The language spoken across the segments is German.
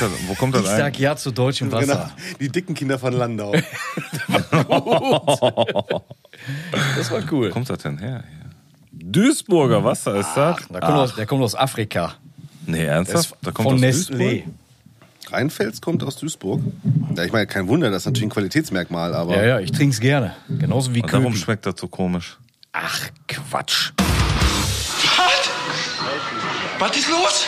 das, wo kommt das Ich ein? sag ja zu deutschem Wasser. Genau. Die dicken Kinder von Landau. Das war cool. Wo kommt das denn her? Duisburger Wasser ist das? Da kommt aus, der kommt aus Afrika. Nee, Der ernsthaft? Da kommt von aus Nestlé. Duisburg? Rheinfels kommt aus Duisburg. Ja, ich meine, kein Wunder, das ist natürlich ein Qualitätsmerkmal, aber Ja, ja, ich trink's gerne. Genauso wie Und Köpi. schmeckt das so komisch. Ach, Quatsch. Was? Was ist los?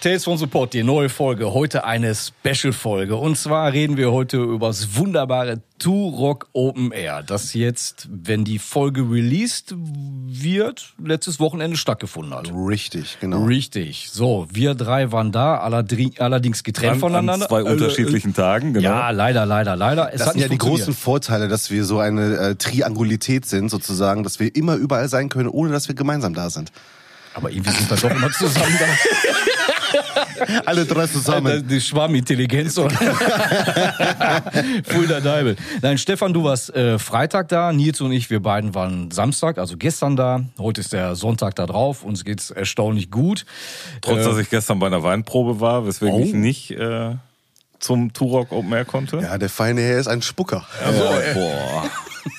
Tales von Support, die neue Folge. Heute eine Special-Folge. Und zwar reden wir heute über das wunderbare Turok Open Air, das jetzt, wenn die Folge released wird, letztes Wochenende stattgefunden hat. richtig, genau. Richtig. So, wir drei waren da, allerdings getrennt An, voneinander. an zwei Äh, unterschiedlichen Tagen, genau. Ja, leider, leider, leider. Es Das hat sind ja die großen Vorteile, dass wir so eine äh, Triangulität sind, sozusagen, dass wir immer überall sein können, ohne dass wir gemeinsam da sind. Aber irgendwie sind wir doch immer zusammen da. Alle drei Alter, zusammen. die Schwarmintelligenz. oder? Fulda Deibel. Nein, Stefan, du warst äh, Freitag da. Nils und ich, wir beiden waren Samstag, also gestern da. Heute ist der Sonntag da drauf. Uns geht's erstaunlich gut. Trotz, Äh, dass ich gestern bei einer Weinprobe war, weswegen Oh. ich nicht äh, zum Turok Open Air konnte. Ja, der feine Herr ist ein Spucker. Boah, boah.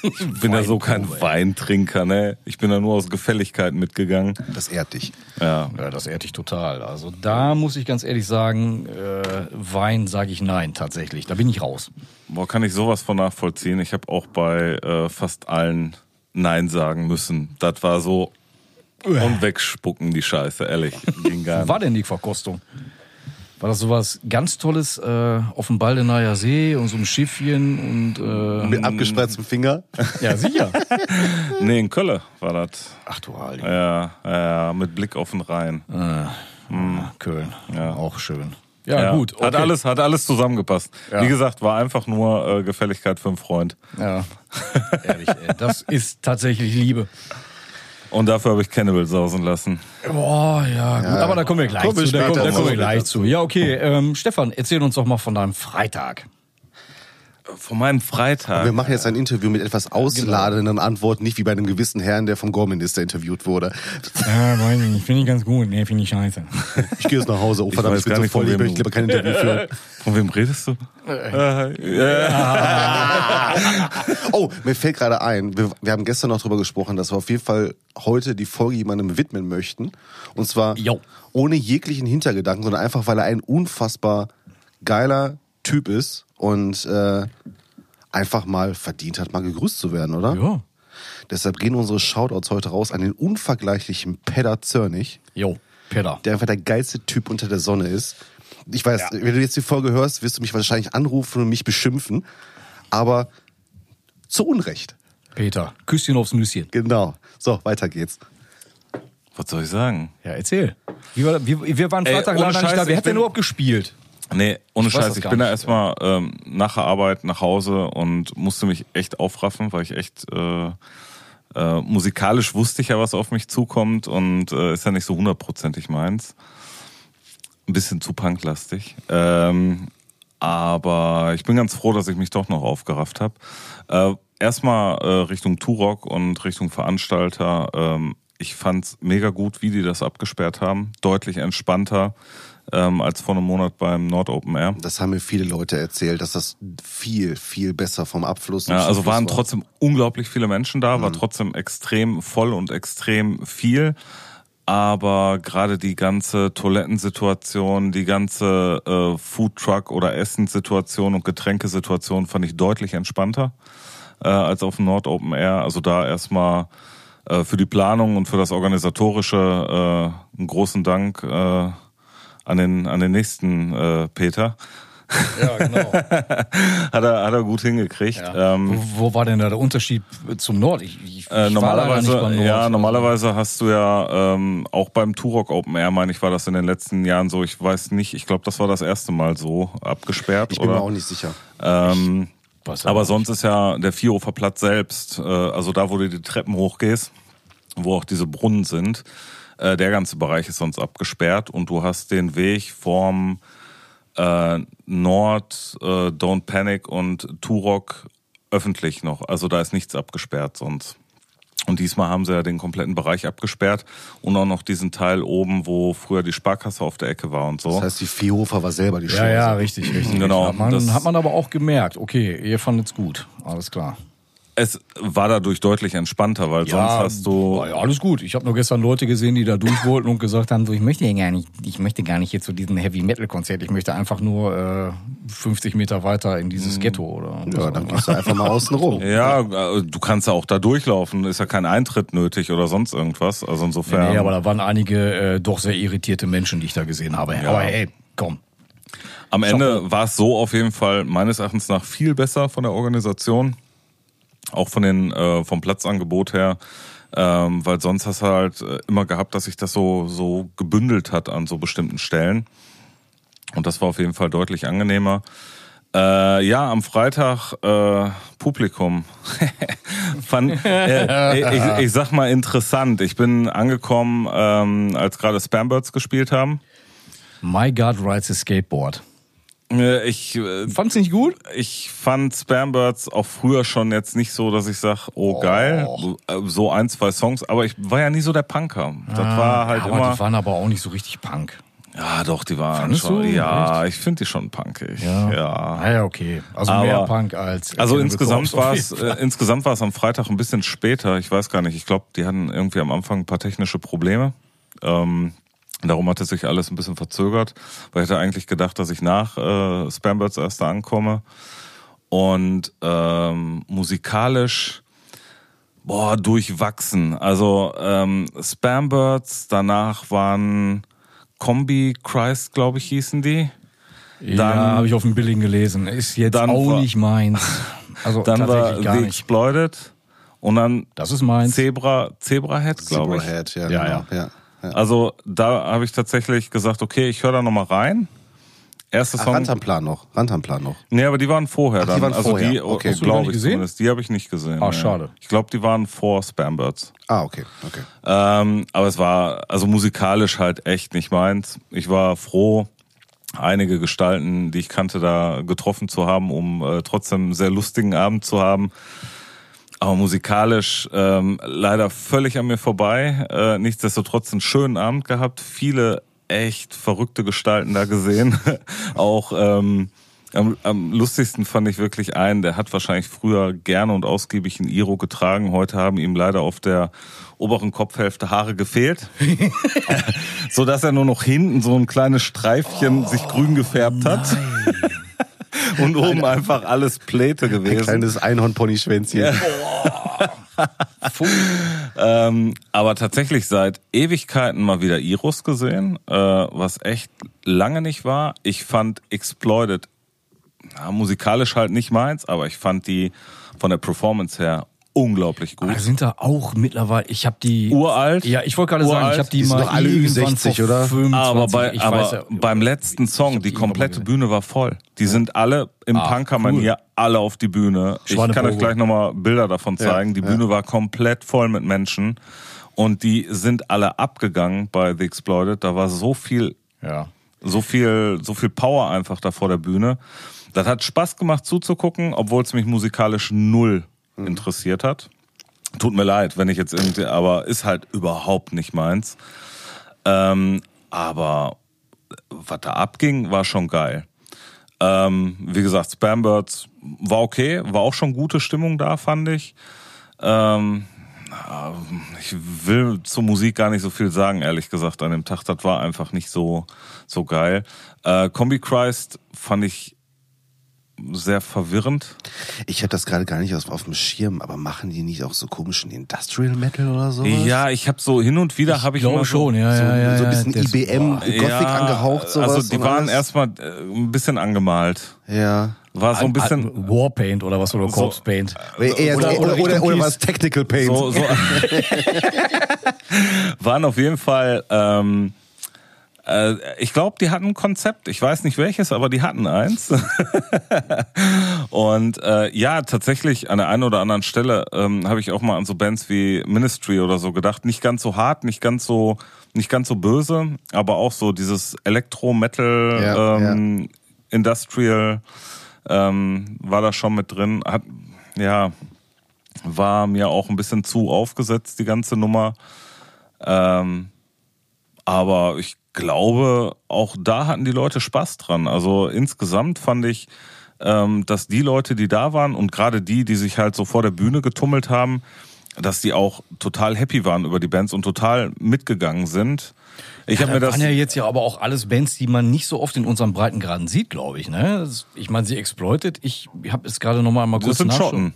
Ich bin ja so kein Weintrinker, ne? Ich bin da nur aus Gefälligkeit mitgegangen. Das ehrt dich. Ja. Ja, das ehrt dich total. Also da muss ich ganz ehrlich sagen, äh, Wein sage ich nein, tatsächlich. Da bin ich raus. Boah, kann ich sowas von nachvollziehen. Ich habe auch bei äh, fast allen Nein sagen müssen. Das war so und wegspucken die Scheiße, ehrlich. Ging gar Wo nicht. war denn die Verkostung? War das sowas ganz Tolles äh, auf dem Baldenayer See und so einem Schiffchen und äh, Mit abgespreiztem Finger. ja sicher. Nee, in Kölle war das. Ach du Heilige. Ja, ja, mit Blick auf den Rhein. Köln. Ja. Auch schön. Ja, gut. Hat okay. alles, hat alles zusammengepasst. Ja. Wie gesagt, war einfach nur äh, Gefälligkeit für einen Freund. Ja. Ehrlich, ey. Das ist tatsächlich Liebe. Und dafür habe ich Cannibal sausen lassen. Boah, ja, gut. Aber da kommen wir gleich wir zu. Da kommen wir gleich zu. Ja, okay. Ähm, Stefan, erzähl uns doch mal von deinem Freitag. Von meinem Freitag. Wir machen jetzt ein Interview mit etwas ausladenden Antworten, nicht wie bei einem gewissen Herrn, der vom Gore-Minister interviewt wurde. Ja, weiß ich nicht. Finde ich ganz gut. Nee, finde ich scheiße. Ich gehe jetzt nach Hause. Oh verdammt, weiß ich bin gar so nicht, von voll, ich wem möchte lieber kein Interview führen. Von wem redest du? Äh. Oh, mir fällt gerade ein, wir, wir haben gestern noch drüber gesprochen, dass wir auf jeden Fall heute die Folge jemandem widmen möchten. Und zwar Jo. ohne jeglichen Hintergedanken, sondern einfach, weil er ein unfassbar geiler Typ ist und äh, einfach mal verdient hat, mal gegrüßt zu werden, oder? Ja. Deshalb gehen unsere Shoutouts heute raus an den unvergleichlichen Pedder Zörnig, Jo, Peter. der einfach der geilste Typ unter der Sonne ist. Ich weiß, Ja. wenn du jetzt die Folge hörst, wirst du mich wahrscheinlich anrufen und mich beschimpfen, aber zu Unrecht. Peter. Küsschen aufs Nüsschen. Genau. So, weiter geht's. Was soll ich sagen? Ja, erzähl. War, wie, wir waren Ey, Freitag ohne leider nicht Scheiß, da. Wer hat denn überhaupt gespielt? Nee, ohne Ich Scheiß. Ich bin da erstmal ähm, nach der Arbeit nach Hause und musste mich echt aufraffen, weil ich echt äh, äh, musikalisch wusste ich ja, was auf mich zukommt und äh, ist ja nicht so hundertprozentig meins. Ein bisschen zu punklastig. Ähm, aber ich bin ganz froh, dass ich mich doch noch aufgerafft habe. Äh, erstmal äh, Richtung Turok und Richtung Veranstalter. Ähm, ich fand's mega gut, wie die das abgesperrt haben. Deutlich entspannter ähm, als vor einem Monat beim Nord Open Air. Das haben mir viele Leute erzählt, dass das viel, viel besser vom Abfluss Ja, also waren war. trotzdem unglaublich viele Menschen da, war trotzdem extrem voll und extrem viel. Aber gerade die ganze Toilettensituation, die ganze äh, Foodtruck- oder Essenssituation und Getränkesituation fand ich deutlich entspannter äh, als auf dem Nord Open Air. Also da erstmal äh, für die Planung und für das Organisatorische äh, einen großen Dank äh, an den, an den nächsten äh, Peter. Ja, genau. Hat er, hat er gut hingekriegt. Ja. Ähm, wo, wo war denn da der Unterschied zum Nord? Ich, ich, ich Äh, war normalerweise, Nord. ja, normalerweise hast du ja ähm, auch beim Turok Open Air, meine ich, war das in den letzten Jahren so. Ich weiß nicht, ich glaube, das war das erste Mal so abgesperrt. Ich bin oder? mir auch nicht sicher. Ähm, aber nicht. sonst ist ja der Vierhofer Platz selbst, äh, also da, wo du die Treppen hochgehst, wo auch diese Brunnen sind. Äh, der ganze Bereich ist sonst abgesperrt und du hast den Weg vorm äh, Nord, äh, Don't Panic und Turok öffentlich noch. Also da ist nichts abgesperrt sonst. Und diesmal haben sie ja den kompletten Bereich abgesperrt und auch noch diesen Teil oben, wo früher die Sparkasse auf der Ecke war und so. Das heißt, die Viehhofer war selber die Ja, Chance. ja, richtig, richtig. Genau, Hat man, das- hat man aber auch gemerkt, okay, ihr fandet's gut. Alles klar. Es war dadurch deutlich entspannter, weil sonst hast du. war ja, alles gut. Ich habe nur gestern Leute gesehen, die da durch wollten und gesagt haben, so, ich möchte ja gar nicht, ich möchte gar nicht jetzt zu diesem Heavy Metal Konzert. Ich möchte einfach nur äh, 50 Meter weiter in dieses Ghetto oder. Ja, dann gehst du einfach mal außen rum. Ja, äh, du kannst ja auch da durchlaufen, ist ja kein Eintritt nötig oder sonst irgendwas. Also insofern. Nee, aber da waren einige äh, doch sehr irritierte Menschen, die ich da gesehen habe. Aber hey, komm. Am Ende war es so auf jeden Fall meines Erachtens nach viel besser von der Organisation, auch von den äh, vom Platzangebot her, ähm, weil sonst hast du halt äh, immer gehabt, dass sich das so so gebündelt hat an so bestimmten Stellen und das war auf jeden Fall deutlich angenehmer. Äh, ja, am Freitag äh, Publikum. Fand, äh, ich, ich sag mal interessant. Ich bin angekommen, ähm, als gerade Spambirds gespielt haben. My God rides a Skateboard. Äh, Ich äh, Fand's nicht gut? Ich fand Spambirds auch früher schon jetzt nicht so, dass ich sag, oh, geil, so ein, zwei Songs, aber ich war ja nie so der Punker. Das war halt Ah, aber immer. die waren aber auch nicht so richtig Punk. ja, doch, die waren Fandest schon. du? Ja, ich finde die schon punkig. Ja. Ah ja, okay. Also Aber- mehr Punk als. Also insgesamt war es äh, insgesamt war es am Freitag ein bisschen später. Ich weiß gar nicht. Ich glaube, die hatten irgendwie am Anfang ein paar technische Probleme. Ähm, darum hat es sich alles ein bisschen verzögert, weil ich hätte eigentlich gedacht, dass ich nach äh, Spambirds erst da ankomme. Und ähm, musikalisch boah durchwachsen. Also ähm, Spambirds, danach waren Kombi Christ, glaube ich, hießen die. ja, dann- habe ich auf dem Billing gelesen. Ist jetzt Dann auch war- nicht meins. Also Dann war tatsächlich gar The nicht. Exploited und dann Das ist meins. Zebra, Zebrahead, glaube ich. Zebrahead, ja, Ja, genau. ja. ja. Also da habe ich tatsächlich gesagt, okay, ich höre da nochmal rein. Erster Ach, Song. Rantanplan noch. Rantanplan noch. Nee, aber die waren vorher Ach, die dann. waren also vorher. die, Okay. Hast du die gar glaube nicht ich gesehen? zumindest. Die habe ich nicht gesehen. Ah, nee. schade. Ich glaube, die waren vor Spambirds. Ah, okay, okay. Ähm, aber es war also musikalisch halt echt nicht meins. Ich war froh, einige Gestalten, die ich kannte, da getroffen zu haben, um äh, trotzdem einen sehr lustigen Abend zu haben. Aber musikalisch ähm, leider völlig an mir vorbei. Äh, nichtsdestotrotz einen schönen Abend gehabt. Viele echt verrückte Gestalten da gesehen. Auch ähm, am, am lustigsten fand ich wirklich einen, der hat wahrscheinlich früher gerne und ausgiebig ein Iro getragen. Heute haben ihm leider auf der oberen Kopfhälfte Haare gefehlt. so dass er nur noch hinten so ein kleines Streifchen sich grün gefärbt hat. Und oben einfach alles Pläte Ein gewesen. kleines Einhorn-Pony-Schwänzchen. Ähm, aber tatsächlich seit Ewigkeiten mal wieder Iros gesehen, äh, was echt lange nicht war. Ich fand Exploited ja, musikalisch halt nicht meins, aber ich fand die von der Performance her unglaublich gut. Da sind da auch mittlerweile, ich habe die Uralt? Ja, ich wollte gerade sagen, ich habe die, Die sind mal alle Ü60, vor oder? 25, aber bei, ich aber weiß ja, beim letzten Song, die mal komplette. Bühne war voll. Die sind alle im Ah, Punker-Manier, alle auf die Bühne. Ich kann euch gleich nochmal Bilder davon zeigen. die ja. Bühne war komplett voll mit Menschen. Und die sind alle abgegangen bei The Exploited. Da war so viel Ja. so viel, so viel Power einfach da vor der Bühne. Das hat Spaß gemacht zuzugucken, obwohl es mich musikalisch null interessiert hat. Tut mir leid, wenn ich jetzt irgendwie, aber ist halt überhaupt nicht meins. Ähm, aber was da abging, war schon geil. Ähm, wie gesagt, Spambirds war okay, war auch schon gute Stimmung da, fand ich. Ähm, ja, ich will zur Musik gar nicht so viel sagen, ehrlich gesagt, an dem Tag. Das war einfach nicht so, so geil. Äh, Combi Christ fand ich sehr verwirrend. Ich habe das gerade gar nicht auf, auf dem Schirm, aber machen die nicht auch so komischen Industrial Metal oder so? Ja, ich habe so hin und wieder habe ich glaube mal so, schon, ja, so, ja, ja. so ein ja, bisschen das- IBM, boah. Gothic angehaucht, sowas. Also die waren alles. erstmal äh, ein bisschen angemalt. Ja. War so ein bisschen Warpaint oder was oder Corpse Paint. Oder- oder, oder oder, oder, was Technical Paint. so, so waren auf jeden Fall ähm, Äh, ich glaube, die hatten ein Konzept. Ich weiß nicht welches, aber die hatten eins. und äh, ja, tatsächlich an der einen oder anderen Stelle ähm, habe ich auch mal an so Bands wie Ministry oder so gedacht. Nicht ganz so hart, nicht ganz so, nicht ganz so böse, aber auch so dieses Elektro-Metal, Ja, ähm, Industrial ähm, war da schon mit drin. Hat, ja, war mir auch ein bisschen zu aufgesetzt, die ganze Nummer. Ähm, aber ich glaube, auch da hatten die Leute Spaß dran. Also insgesamt fand ich, ähm, dass die Leute, die da waren und gerade die, die sich halt so vor der Bühne getummelt haben, dass die auch total happy waren über die Bands und total mitgegangen sind. Ich habe mir das waren ja jetzt ja aber auch alles Bands, die man nicht so oft in unseren Breitengraden sieht, glaube ich. Ne? Das- Ich meine, sie exploitet. Ich habe es gerade noch mal mal kurz sind nachschauen. Schotten.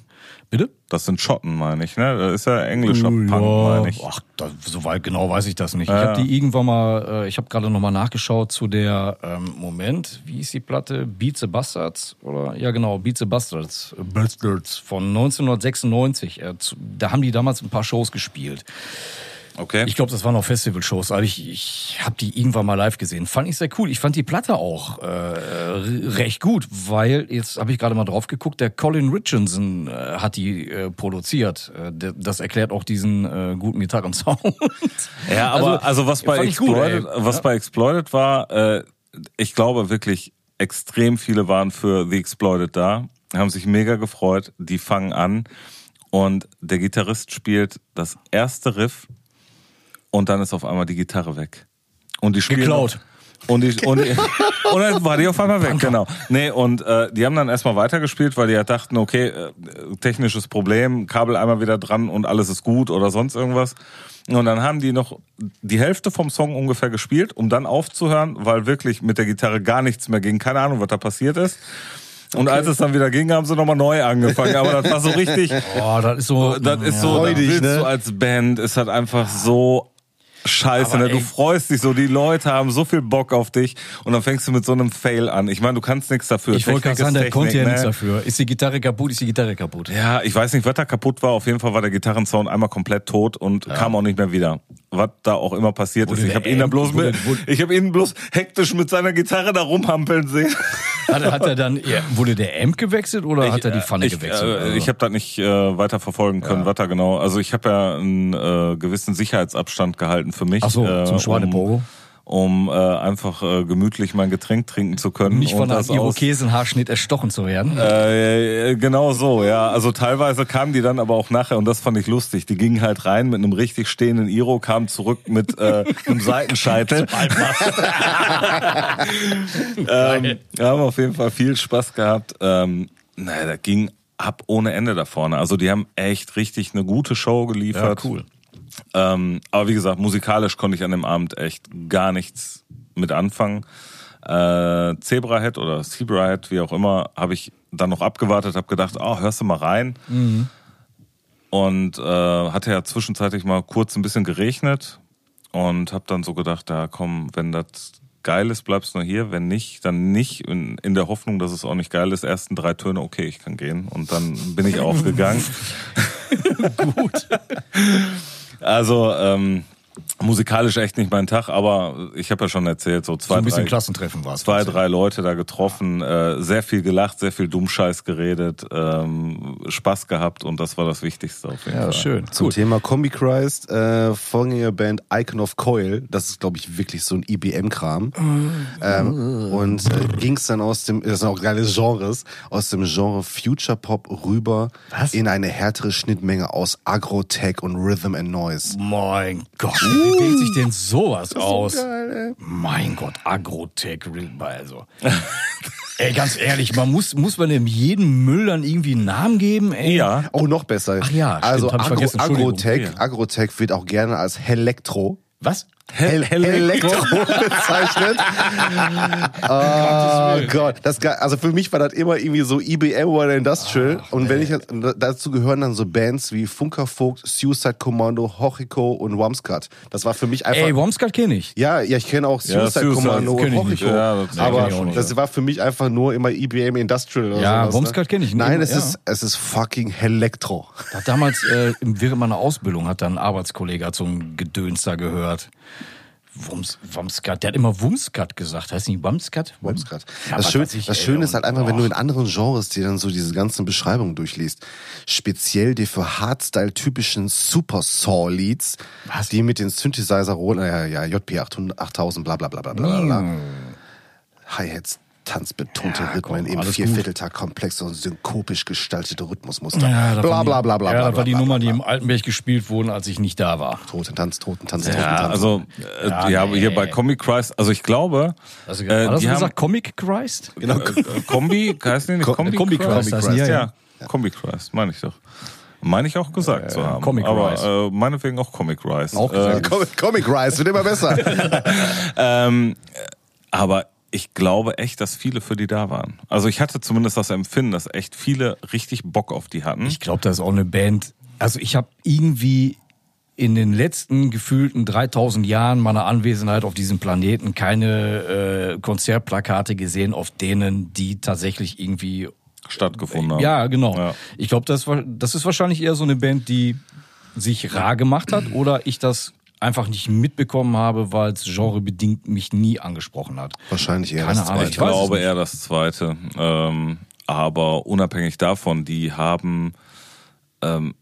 Bitte? Das sind Schotten, meine ich, ne? Das ist ja englischer Punk, Ja, meine ich. Ach, da, so weit genau weiß ich das nicht. Ja, ich habe die irgendwann mal, äh, ich habe gerade noch mal nachgeschaut zu der, ähm, Moment, wie ist die Platte? Beats the Bastards? Oder, ja genau, Beats the Bastards. äh, Bastards von 1996. Äh, zu, da haben die damals ein paar Shows gespielt. Okay. Ich glaube, das waren auch Festivalshows. Also ich, ich habe die irgendwann mal live gesehen. Fand ich sehr cool. Ich fand die Platte auch äh, recht gut, weil jetzt habe ich gerade mal drauf geguckt. Der Colin Richardson äh, hat die äh, produziert. Äh, das erklärt auch diesen äh, guten Gitarrensound. Ja, aber also, was bei gut, Exploited, ey. was Ja. bei Exploited war, äh, ich glaube wirklich extrem viele waren für The Exploited da, haben sich mega gefreut. Die fangen an und der Gitarrist spielt das erste Riff und dann ist auf einmal die Gitarre weg. Und die spielen Geklaut. Und, die, und, die, und dann war die auf einmal weg, genau. Nee, und äh, die haben dann erstmal weitergespielt, weil die ja dachten, okay, äh, technisches Problem, Kabel einmal wieder dran und alles ist gut oder sonst irgendwas. Und dann haben die noch die Hälfte vom Song ungefähr gespielt, um dann aufzuhören, weil wirklich mit der Gitarre gar nichts mehr ging. Keine Ahnung, was da passiert ist. Und als es dann wieder ging, haben sie nochmal neu angefangen. Aber das war so richtig, Oh, das ist so. das ist so, Freudig, willst ne? du als Band, ist halt einfach so scheiße. Ne? Du freust dich so, die Leute haben so viel Bock auf dich und dann fängst du mit so einem Fail an. Ich meine, du kannst nichts dafür. Ich wollte gerade sagen, der konnte ja Technik, nichts ne? dafür. Ist die Gitarre kaputt, ist die Gitarre kaputt. Ja, ich weiß nicht, was da kaputt war. Auf jeden Fall war der Gitarrensound einmal komplett tot und kam auch nicht mehr wieder. Was da auch immer passiert Wurde ist. Ich habe ihn da bloß wurde- mit, wurde- ich habe ihn bloß hektisch mit seiner Gitarre da rumhampeln sehen. Hat, er- hat er dann, ja, wurde der Amp gewechselt oder hat er die Pfanne ich, gewechselt? Äh, Also- ich habe das nicht äh, weiter verfolgen können, was da genau. Also ich habe ja einen äh, gewissen Sicherheitsabstand gehalten für mich. Ach so, äh, zum Schweinepogo. Um, um äh, einfach äh, gemütlich mein Getränk trinken zu können. Nicht von und einem Irokesenhaarschnitt erstochen zu werden. Äh, äh, genau so, ja. Also teilweise kamen die dann aber auch nachher, und das fand ich lustig, die gingen halt rein mit einem richtig stehenden Iro, kamen zurück mit äh, einem Seitenscheitel. ähm, haben auf jeden Fall viel Spaß gehabt. Ähm, naja, da ging ab ohne Ende da vorne. Also die haben echt richtig eine gute Show geliefert. Ja, cool. Ähm, aber wie gesagt, musikalisch konnte ich an dem Abend echt gar nichts mit anfangen. Äh, Zebrahead oder Zebrahead, wie auch immer, habe ich dann noch abgewartet, habe gedacht, oh, hörst du mal rein. Und äh, hatte ja zwischenzeitlich mal kurz ein bisschen geregnet und habe dann so gedacht, ja komm, wenn das geil ist, bleibst du nur hier. Wenn nicht, dann nicht. In, in der Hoffnung, dass es auch nicht geil ist. Ersten drei Töne, okay, ich kann gehen. Und dann bin ich aufgegangen. Gut. Also ähm, musikalisch echt nicht mein Tag, aber ich habe ja schon erzählt, so So zwei, ein bisschen drei, Klassentreffen war es. zwei, drei Leute da getroffen, äh, sehr viel gelacht, sehr viel Dummscheiß geredet, ähm, Spaß gehabt und das war das Wichtigste auf jeden Ja, Fall. schön. Zum Gut. Thema Combi Christ, äh, Vorgängerband Icon of Coil, das ist, glaube ich, wirklich so ein IBM-Kram. ähm, und äh, ging es dann aus dem, das sind auch geile Genres, aus dem Genre Future Pop rüber Was? in eine härtere Schnittmenge aus Agro-Tech und Rhythm and Noise. Mein Gott, wie denkt sich denn sowas aus? Geil, ey. Mein Gott, Agrotech, also. ey, ganz ehrlich, man muss, muss man dem jeden Müll dann irgendwie einen Namen geben, ey? Ja, Oh, noch besser. Ach ja, stimmt, also hab ich Agro. Agrotech, Ja. Agrotech wird auch gerne als Helektro Was? Hel Elektro bezeichnet. oh Gott, das also für mich war das immer irgendwie so IBM oder Industrial und wenn ich dazu gehören dann so Bands wie Funkervogt, Suicide Commando, Hochiko und Wamscut. Das war für mich einfach Ey, Womskat kenne ich. ja, ja, ich kenne auch Ja, Suicide Suicide Commando und. Hochiko, Ja, das- aber nicht. das war für mich einfach nur immer IBM Industrial oder Ja, sowas, Wamscut ne? kenn ich. Nein, es Ja. ist es ist fucking Elektro. Damals, äh, während meiner Ausbildung, hat dann ein Arbeitskollege hat so ein Gedöns da gehört. Wums, Wumskat. Der hat immer Wumskat gesagt. Heißt nicht Wumskat? Wumskat. Ja, das Schön, Schöne ist halt einfach, wenn du in anderen Genres dir dann so diese ganzen Beschreibungen durchliest, speziell die für Hardstyle typischen Super Saw Leads, Was? die mit den Synthesizer rollen, ja, ja, JP 800, 8000, bla bla bla bla bla bla. Hi-Hats, tanzbetonte. Ja, Rhythmen komm, im komplexe und synkopisch gestaltete Rhythmusmuster. Ja, das bla die- bla bla bla Ja, bla. das war die bla, Nummer, bla, die bla. im Altenberg gespielt wurden, als ich nicht da war. Totentanz, Totentanz, Ja, Totentanz. also äh, Ja, ja, nee. hier bei Comic Christ, also ich glaube, Hast du, äh, hast die du haben gesagt Comic Christ? Genau. äh, Kombi, heißt die nicht Ko- Kombi, Kombi Christ die, ja, ja, ja. Kombi Christ, meine ich doch. Meine ich auch gesagt zu haben. Comic aber Rise. äh, meinetwegen auch Comic Rise. Auch äh. Comic, Comic Rise wird immer besser. ähm, aber ich glaube echt, dass viele für die da waren. Also ich hatte zumindest das Empfinden, dass echt viele richtig Bock auf die hatten. Ich glaube, das ist auch eine Band. Also ich habe irgendwie in den letzten gefühlten 3000 Jahren meiner Anwesenheit auf diesem Planeten keine äh, Konzertplakate gesehen, auf denen die tatsächlich irgendwie stattgefunden haben. Ja, genau. Ja. Ich glaube, das, war- das ist wahrscheinlich eher so eine Band, die sich rar gemacht hat oder ich das einfach nicht mitbekommen habe, weil es genrebedingt mich nie angesprochen hat. Wahrscheinlich eher Keine das Zweite. Ich es glaube eher das zweite. Ähm, aber unabhängig davon, die haben ähm,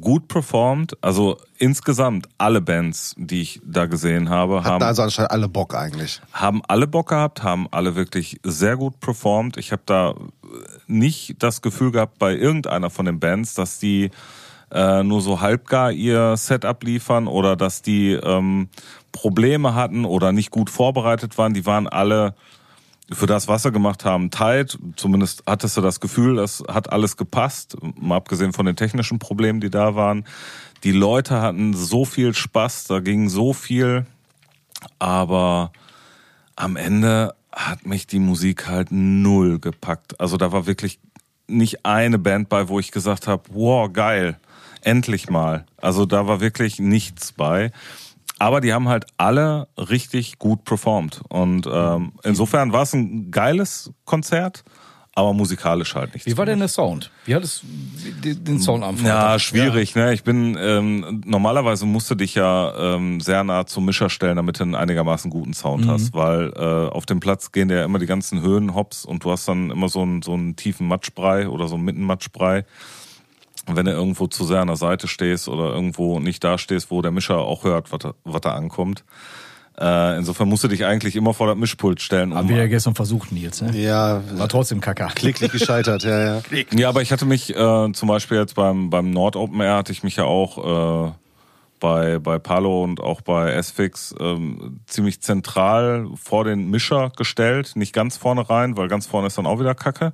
gut performt. Also insgesamt alle Bands, die ich da gesehen habe, haben Hatten also anscheinend alle Bock eigentlich. haben alle Bock gehabt, haben alle wirklich sehr gut performt. Ich habe da nicht das Gefühl gehabt bei irgendeiner von den Bands, dass die äh, nur so halbgar ihr Setup liefern oder dass die ähm, Probleme hatten oder nicht gut vorbereitet waren. Die waren alle für das, was sie gemacht haben, tight. Zumindest hattest du das Gefühl, das hat alles gepasst. Mal abgesehen von den technischen Problemen, die da waren. Die Leute hatten so viel Spaß, da ging so viel. Aber am Ende hat mich die Musik halt null gepackt. Also da war wirklich nicht eine Band bei, wo ich gesagt habe, wow, geil, endlich mal. Also da war wirklich nichts bei. Aber die haben halt alle richtig gut performt. Und ähm, insofern war es ein geiles Konzert, aber musikalisch halt nicht. Wie war denn der Sound? Wie hat es den Sound am Ja, schwierig. Ne? Ich bin ähm, normalerweise musst du dich ja ähm, sehr nah zum Mischer stellen, damit du einen einigermaßen guten Sound Mhm. hast, weil äh, auf dem Platz gehen ja immer die ganzen Höhen hops und du hast dann immer so einen so einen tiefen Matschbrei oder so einen Mittenmatschbrei. Und wenn du irgendwo zu sehr an der Seite stehst oder irgendwo nicht da stehst, wo der Mischer auch hört, was da, was da ankommt. Äh, insofern musst du dich eigentlich immer vor das Mischpult stellen. Haben wir ja gestern versucht, Nils. Ne? Ja, War trotzdem Kacker. klicklich gescheitert, ja, ja. Ja, aber ich hatte mich äh, zum Beispiel jetzt beim, beim Nord Open Air hatte ich mich ja auch äh, bei, bei Palo und auch bei S-Fix ähm, ziemlich zentral vor den Mischer gestellt. Nicht ganz vorne rein, weil ganz vorne ist dann auch wieder Kacke.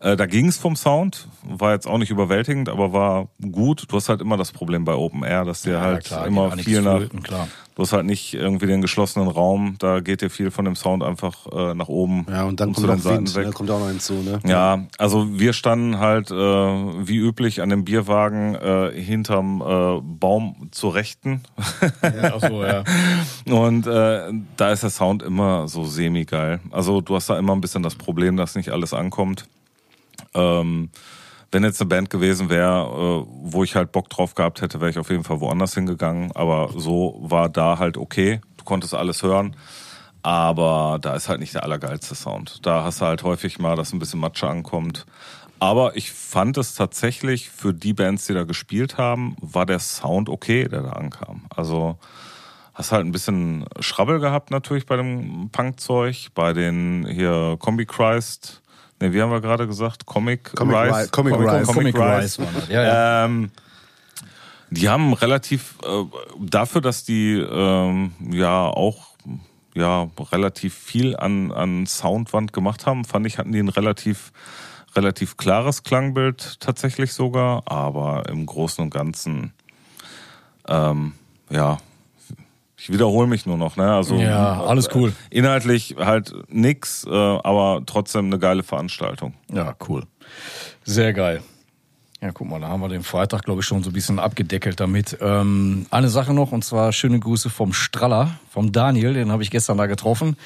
Äh, da ging es vom Sound, war jetzt auch nicht überwältigend, aber war gut. Du hast halt immer das Problem bei Open Air, dass dir halt klar, immer viel nach. flöten, klar. Du hast halt nicht irgendwie den geschlossenen Raum, da geht dir viel von dem Sound einfach äh, nach oben Ja, und dann zu kommt den noch Seiten Wind, weg. ne? kommt auch noch hinzu, ne? Ja, also wir standen halt äh, wie üblich an dem Bierwagen äh, hinterm äh, Baum zur Rechten. Ja, ach so, ja. Und äh, da ist der Sound immer so semi-geil. Also du hast da immer ein bisschen das Problem, dass nicht alles ankommt. Ähm, wenn jetzt eine Band gewesen wäre, äh, wo ich halt Bock drauf gehabt hätte, wäre ich auf jeden Fall woanders hingegangen. Aber so war da halt okay. Du konntest alles hören. Aber da ist halt nicht der allergeilste Sound. Da hast du halt häufig mal, dass ein bisschen Matsche ankommt. Aber ich fand es tatsächlich für die Bands, die da gespielt haben, war der Sound okay, der da ankam. Also hast halt ein bisschen Schrabbel gehabt natürlich bei dem Punkzeug, bei den hier Kombi Christ. Ne, wie haben wir gerade gesagt? Comic, Comic Rise. Ri- Comic Rise. Comic Rise das, ja, ja. Ähm, die haben relativ äh, dafür, dass die ähm, ja auch ja relativ viel an an Soundwand gemacht haben, fand ich hatten die ein relativ relativ klares Klangbild tatsächlich sogar, aber im Großen und Ganzen ähm, ja ich wiederhole mich nur noch, ne? Also Ja, alles cool. Inhaltlich halt nix, äh, aber trotzdem eine geile Veranstaltung. Ja, cool. Sehr geil. Ja, guck mal, da haben wir den Freitag, glaube ich, schon so ein bisschen abgedeckelt damit. Ähm, eine Sache noch, und zwar schöne Grüße vom Straller, vom Daniel, den habe ich gestern da getroffen.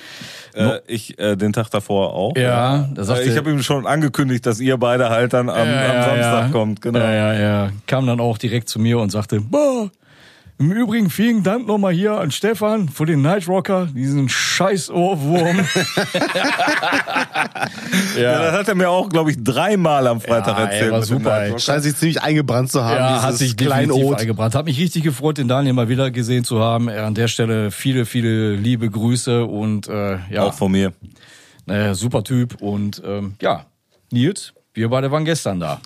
Äh, ich äh, den Tag davor auch. Ja, da sagte- Äh, ich habe ihm schon angekündigt, dass ihr beide halt dann am, am Samstag kommt. Genau. Ja, ja, ja. Kam dann auch direkt zu mir und sagte, boah, Im Übrigen vielen Dank nochmal hier an Stefan für den Night Rocker, diesen scheiß Ohrwurm. Ja, das hat er mir auch, glaube ich, dreimal am Freitag Ja, ey, erzählt. war mit dem super, ey. Scheint sich ziemlich eingebrannt zu haben, Ja, hat sich definitiv Kleinod. eingebrannt. Hat mich richtig gefreut, den Daniel mal wieder gesehen zu haben. Äh, An der Stelle viele, viele liebe Grüße und äh, ja, Auch von mir. äh, super Typ. Und ähm, ja, Nils, wir beide waren gestern da.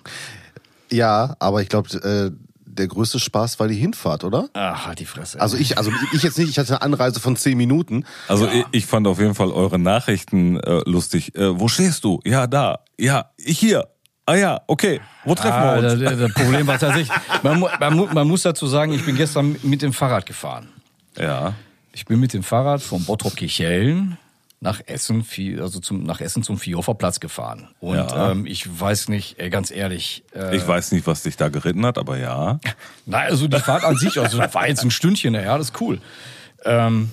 Ja, aber ich glaube, äh, der größte Spaß war die Hinfahrt, oder? Ach, halt die Fresse. Also ich, also ich jetzt nicht, ich hatte eine Anreise von zehn Minuten. Also ich, ich fand auf jeden Fall eure Nachrichten äh, lustig. Äh, wo stehst du? Ja, da. Ja, ich hier. Ah ja, okay. Wo treffen Ah, wir uns? das, das Problem war tatsächlich, man, man, man muss dazu sagen, ich bin gestern mit dem Fahrrad gefahren. Ja. Ich bin mit dem Fahrrad von Bottrop Kirchhellen nach Essen, also zum, nach Essen zum Viehhofer Platz gefahren. Und Ja. ähm, ich weiß nicht, ey, ganz ehrlich. Äh, Ich weiß nicht, was dich da geritten hat, aber ja. Nein, also die Fahrt an sich, also das war jetzt ein Stündchen, ja, das ist cool. Ähm,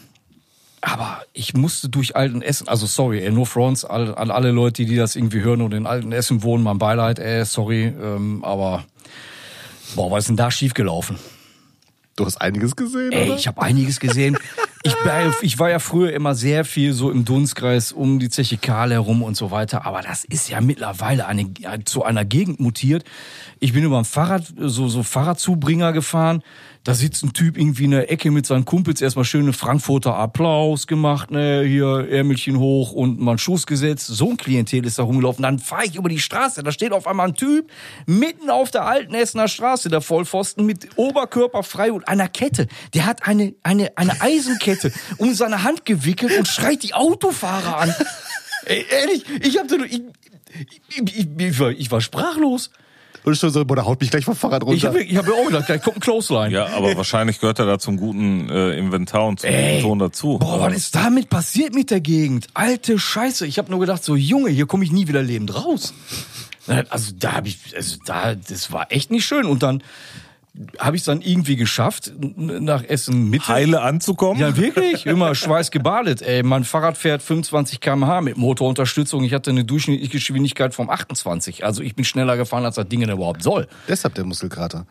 aber ich musste durch alten Essen, also sorry, ey, no fronts, an all, alle Leute, die das irgendwie hören und in alten Essen wohnen, mein Beileid, ey, sorry, ähm, aber boah, was ist denn da schiefgelaufen? Du hast einiges gesehen, Ey, oder? ich habe einiges gesehen. Ich, war- ich war ja früher immer sehr viel so im Dunstkreis um die Zeche Karl herum und so weiter. Aber das ist ja mittlerweile eine, zu einer Gegend mutiert. Ich bin über ein Fahrrad, so, so Fahrradzubringer gefahren. Da sitzt ein Typ irgendwie in der Ecke mit seinen Kumpels erstmal schöne Frankfurter Applaus gemacht, ne, hier Ärmelchen hoch und mal einen Schuss gesetzt. So ein Klientel ist da rumgelaufen. Dann fahre ich über die Straße, da steht auf einmal ein Typ mitten auf der alten Essener Straße, der Vollpfosten mit Oberkörper frei und einer Kette. Der hat eine, eine, eine Eisenkette um seine Hand gewickelt und schreit die Autofahrer an. Ey, ehrlich, ich hab so, ich, ich, ich, ich, war, ich war sprachlos. Und ich schon so, boah, der haut mich gleich vom Fahrrad runter. Ich habe ich hab mir auch gedacht, gleich kommt ein Clothesline. Ja, aber wahrscheinlich gehört er da zum guten äh, Inventar und zum guten Ton dazu. Boah, was ist damit passiert mit der Gegend? Alte Scheiße. Ich habe nur gedacht, so Junge, hier komme ich nie wieder lebend raus. Also da habe ich, also da, das war echt nicht schön. Und dann habe ich es dann irgendwie geschafft, nach Essen Mitte. Heile anzukommen? Ja, wirklich. Immer schweißgebadet. Ey, mein Fahrrad fährt 25 km/h mit Motorunterstützung. Ich hatte eine durchschnittliche Geschwindigkeit von 28. Also ich bin schneller gefahren, als das Ding denn überhaupt soll. Deshalb der Muskelkater.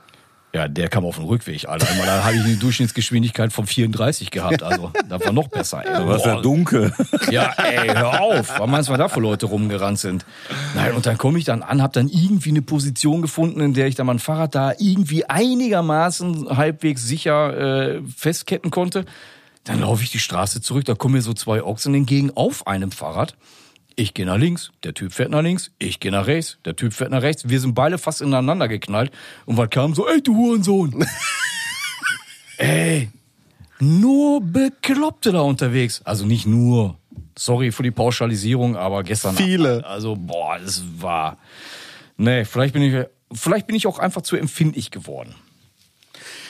Ja, der kam auf den Rückweg, Alter. Einmal, Da habe ich eine Durchschnittsgeschwindigkeit von 34 gehabt. Also, das war noch besser. Ey. Du warst ja dunkel. Ja, ey, hör auf. Was meinst du, was da für Leute rumgerannt sind? Nein, und dann komme ich dann an, habe dann irgendwie eine Position gefunden, in der ich dann mein Fahrrad da irgendwie einigermaßen halbwegs sicher äh, festketten konnte. Dann laufe ich die Straße zurück, da kommen mir so zwei Ochsen entgegen auf einem Fahrrad. Ich gehe nach links, der Typ fährt nach links, ich gehe nach rechts, der Typ fährt nach rechts. Wir sind beide fast ineinander geknallt. Und was kam so, ey, du Hurensohn. ey, nur Bekloppte da unterwegs. Also nicht nur. Sorry für die Pauschalisierung, aber gestern. Viele. Also, boah, es war. Nee, vielleicht bin ich, vielleicht bin ich auch einfach zu empfindlich geworden.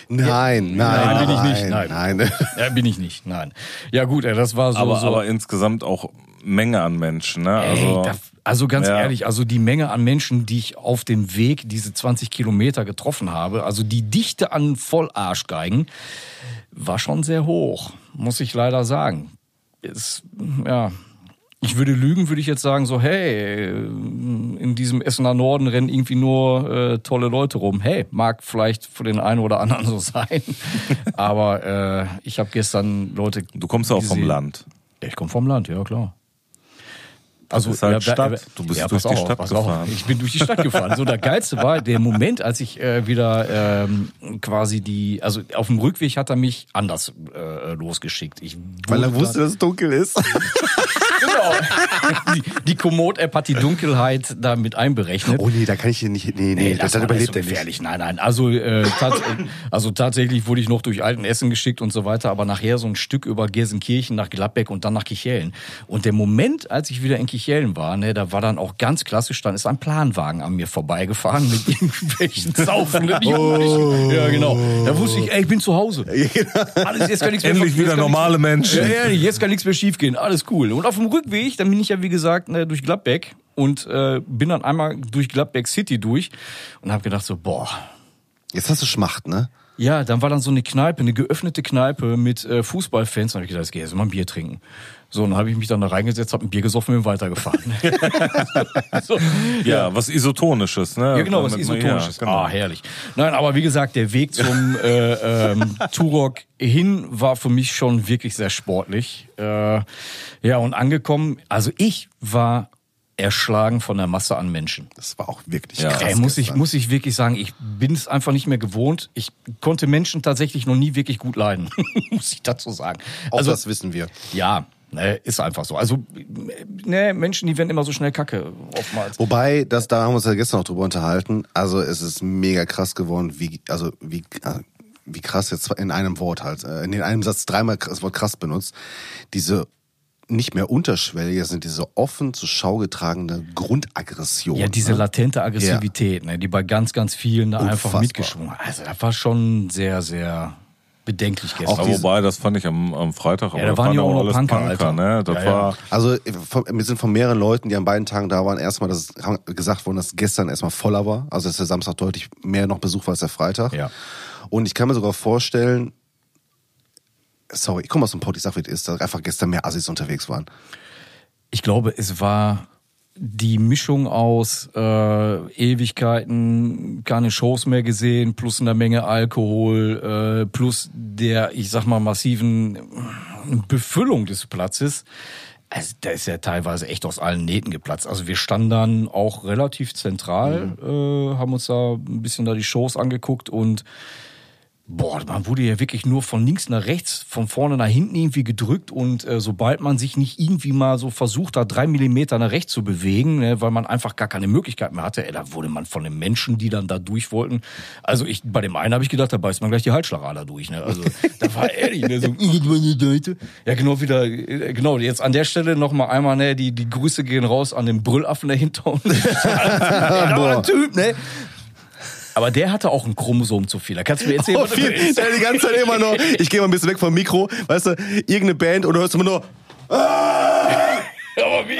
Nein, nein, Nein, bin ich nicht, nein. nein. nein. Ja, bin ich nicht, nein. Ja, gut, ey, das war so. aber, so. aber insgesamt auch Menge an Menschen. Ne? Ey, Also, da, also ganz ja. ehrlich, also die Menge an Menschen, die ich auf dem Weg diese 20 Kilometer getroffen habe, also die Dichte an Vollarschgeigen, war schon sehr hoch, muss ich leider sagen. Ist, ja, ich würde lügen, würde ich jetzt sagen, so, hey, in diesem Essener Norden rennen irgendwie nur äh, tolle Leute rum. Hey, mag vielleicht für den einen oder anderen so sein. Aber äh, ich habe gestern Leute. du kommst ja auch vom. Land. Ich komme vom Land, ja klar. Also bist halt ja, Stadt. Du bist ja, durch pass die auf, Stadt pass auf. gefahren. Ich bin durch die Stadt gefahren. So der geilste war der Moment, als ich äh, wieder ähm, quasi die, also auf dem Rückweg hat er mich anders äh, losgeschickt. Ich Weil er wusste, dass es dunkel ist. Genau. Die, die Komoot-App hat die Dunkelheit da mit einberechnet. Oh nee, da kann ich hier nicht. Nee, nee, das, war das überlebt so er nicht. gefährlich. Nein, nein. Also, äh, tats also tatsächlich wurde ich noch durch Alten Essen geschickt und so weiter, aber nachher so ein Stück über Gelsenkirchen nach Gladbeck und dann nach Kichellen. Und der Moment, als ich wieder in Kichellen war, ne, da war dann auch ganz klassisch, dann ist ein Planwagen an mir vorbeigefahren mit irgendwelchen saufenden Jugendlichen. Ja, genau. Da wusste ich, ey, ich bin zu Hause. Alles, jetzt kann nichts mehr Endlich wieder normale Menschen. ja, ja, jetzt kann nichts mehr schiefgehen. Alles cool. Und auf dem Rückweg, dann bin ich ja wie gesagt ne, durch Gladbeck und äh, bin dann einmal durch Gladbeck City durch und habe gedacht so, boah, Jetzt hast du Schmacht, ne? Ja, dann war dann so eine Kneipe, eine geöffnete Kneipe mit äh, Fußballfans. Dann habe ich gedacht, jetzt geh jetzt mal ein Bier trinken. So, und dann habe ich mich dann da reingesetzt, habe ein Bier gesoffen und bin weitergefahren. so, Ja, was Isotonisches, ne? ja, genau, was Isotonisches. Ja, genau. Ah, herrlich. Nein, aber wie gesagt, der Weg zum äh, ähm, Turok hin war für mich schon wirklich sehr sportlich. Äh, ja, und angekommen, also ich war erschlagen von der Masse an Menschen. Das war auch wirklich Ja. krass. Ey, muss ich, muss ich wirklich sagen, ich bin es einfach nicht mehr gewohnt. Ich konnte Menschen tatsächlich noch nie wirklich gut leiden, muss ich dazu sagen. Auch Also, das wissen wir. ja, ne, ist einfach so. Also, ne, Menschen, die werden immer so schnell kacke, oftmals. Wobei, das, da haben wir uns ja gestern noch drüber unterhalten. Also es ist mega krass geworden, wie, also wie, äh, wie krass jetzt in einem Wort halt, äh, in einem Satz dreimal das Wort krass benutzt. Diese nicht mehr unterschwellige, sind diese offen zur Schau getragene Grundaggression. Ja, diese ne? latente Aggressivität, ne, die bei ganz, ganz vielen da einfach Unfassbar. mitgeschwungen hat. Also, das war schon sehr, sehr bedenklich gestern. Auch wobei, das fand ich am, am Freitag. aber da waren ja ja auch noch alles Punker, Alter. ne? Das Ja, ja. war, Also äh, von, wir sind von mehreren Leuten, die an beiden Tagen da waren, erstmal dass gesagt worden, dass gestern erstmal voller war. Also dass der Samstag deutlich mehr noch Besuch war als der Freitag. Ja. Und ich kann mir sogar vorstellen, sorry, ich komme aus dem Pott, ich sag, wie es ist, dass einfach gestern mehr Assis unterwegs waren. Ich glaube, es war die Mischung aus äh, Ewigkeiten, keine Shows mehr gesehen, plus eine Menge Alkohol, äh, plus der, ich sag mal, massiven Befüllung des Platzes. Also, da ist ja teilweise echt aus allen Nähten geplatzt. Also wir standen dann auch relativ zentral, äh, haben uns da ein bisschen da die Shows angeguckt und Boah, man wurde ja wirklich nur von links nach rechts, von vorne nach hinten irgendwie gedrückt und äh, sobald man sich nicht irgendwie mal so versucht, da drei Millimeter nach rechts zu bewegen, ne, weil man einfach gar keine Möglichkeit mehr hatte, ey, da wurde man von den Menschen, die dann da durch wollten, also ich, bei dem einen habe ich gedacht, da beißt man gleich die Halsschlagader durch, ne, also da war ehrlich, ne, so, ja genau wieder, äh, genau, jetzt an der Stelle nochmal einmal, ne, die, die Grüße gehen raus an den Brüllaffen dahinter und ein Typ, ne, aber der hatte auch ein Chromosom zu viel. Da kannst du mir erzählen, Oh, viel, der die ganze Zeit immer nur, ich gehe mal ein bisschen weg vom Mikro, weißt du, irgendeine Band und du hörst immer nur, Aber wie? Aber wie?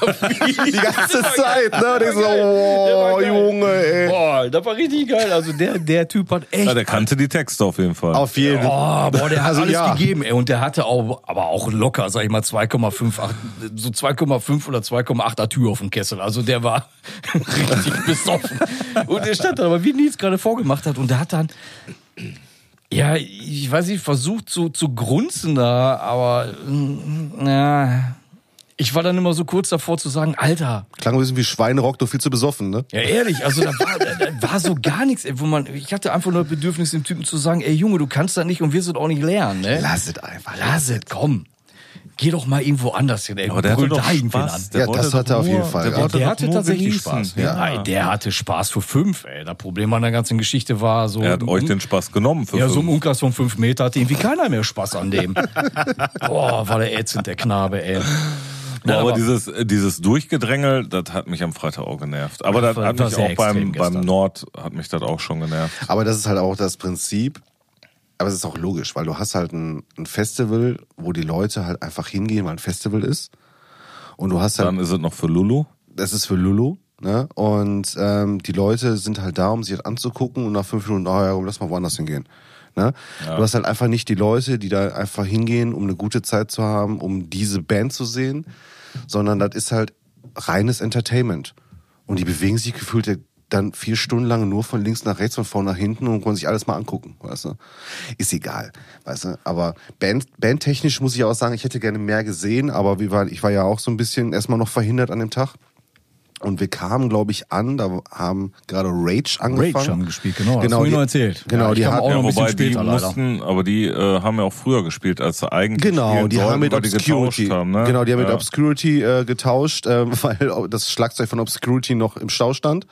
Die ganze Zeit, ne? Und ich so, oh, geil. Junge, ey. Boah, das war richtig geil. Also der, der Typ hat echt. ja, der kannte die Texte auf jeden Fall. Auf jeden Oh, boah, der hat Also alles ja. gegeben, ey. Und der hatte auch, aber auch locker, sag ich mal, 2,58, so 2,5 oder 2,8 Tür auf dem Kessel. Also der war richtig besoffen. Und der stand da, aber wie Nils gerade vorgemacht hat. Und der hat dann, ja, ich weiß nicht, versucht so zu grunzen da, aber, mm, na, ich war dann immer so kurz davor zu sagen, Alter, Klang ein bisschen wie Schweinerock, du viel zu besoffen, ne? ja, ehrlich, also da war, da, war so gar nichts, ey, wo man, ich hatte einfach nur das Bedürfnis, dem Typen zu sagen, ey Junge, du kannst das nicht und wirst es auch nicht lernen, ne? Lass es einfach. Lass es, komm. Geh doch mal irgendwo anders hin, ey. aber der hatte doch Spaß. Ja, wollte das doch hat er auf jeden Fall Der, Der hatte nur tatsächlich genießen. Spaß. Ja. Nein, der hatte Spaß für fünf, ey. Das Problem an der ganzen Geschichte war so. Er hat euch den Spaß genommen für ja, so im fünf. Umkreis von fünf Meter hatte irgendwie keiner mehr Spaß an dem. Boah, war der ätzend, der Knabe, ey. Ja, Ja, aber, aber- dieses, äh, dieses Durchgedrängel, das hat mich am Freitag auch genervt. Aber das hat mich auch beim, beim. Nord, hat mich das auch schon genervt. Aber das ist halt auch das Prinzip. Aber es ist auch logisch, weil du hast halt ein, ein Festival, wo die Leute halt einfach hingehen, weil ein Festival ist. Und du hast halt, Dann ist es noch für Lulu. das ist für Lulu, ne? Und ähm, die Leute sind halt da, um sich das anzugucken und nach fünf Minuten, oh ja, komm, lass mal woanders hingehen. Ne? Du hast halt einfach nicht die Leute, die da einfach hingehen, um eine gute Zeit zu haben, um diese Band zu sehen, sondern das ist halt reines Entertainment. Und die bewegen sich gefühlt dann vier Stunden lang nur von links nach rechts, von vorne nach hinten und können sich alles mal angucken, weißt du. Ist egal, weißt du. Aber Band, bandtechnisch muss ich auch sagen, ich hätte gerne mehr gesehen, aber wir waren, ich war ja auch so ein bisschen erstmal noch verhindert an dem Tag. Und wir kamen, glaube ich, an, da haben gerade Rage angefangen. Rage haben gespielt, genau. Das Genau, mir die- erzählt. Genau, Ja, die hatten- auch Ja, noch ein bisschen wobei die später leider. mussten, aber die äh, haben ja auch früher gespielt, als sie eigentlich Genau, die sollten, haben mit weil die Obscurity, getauscht haben, ne? genau, die haben mit. Obscurity äh, getauscht, äh, weil das Schlagzeug von Obscurity noch im Stau stand.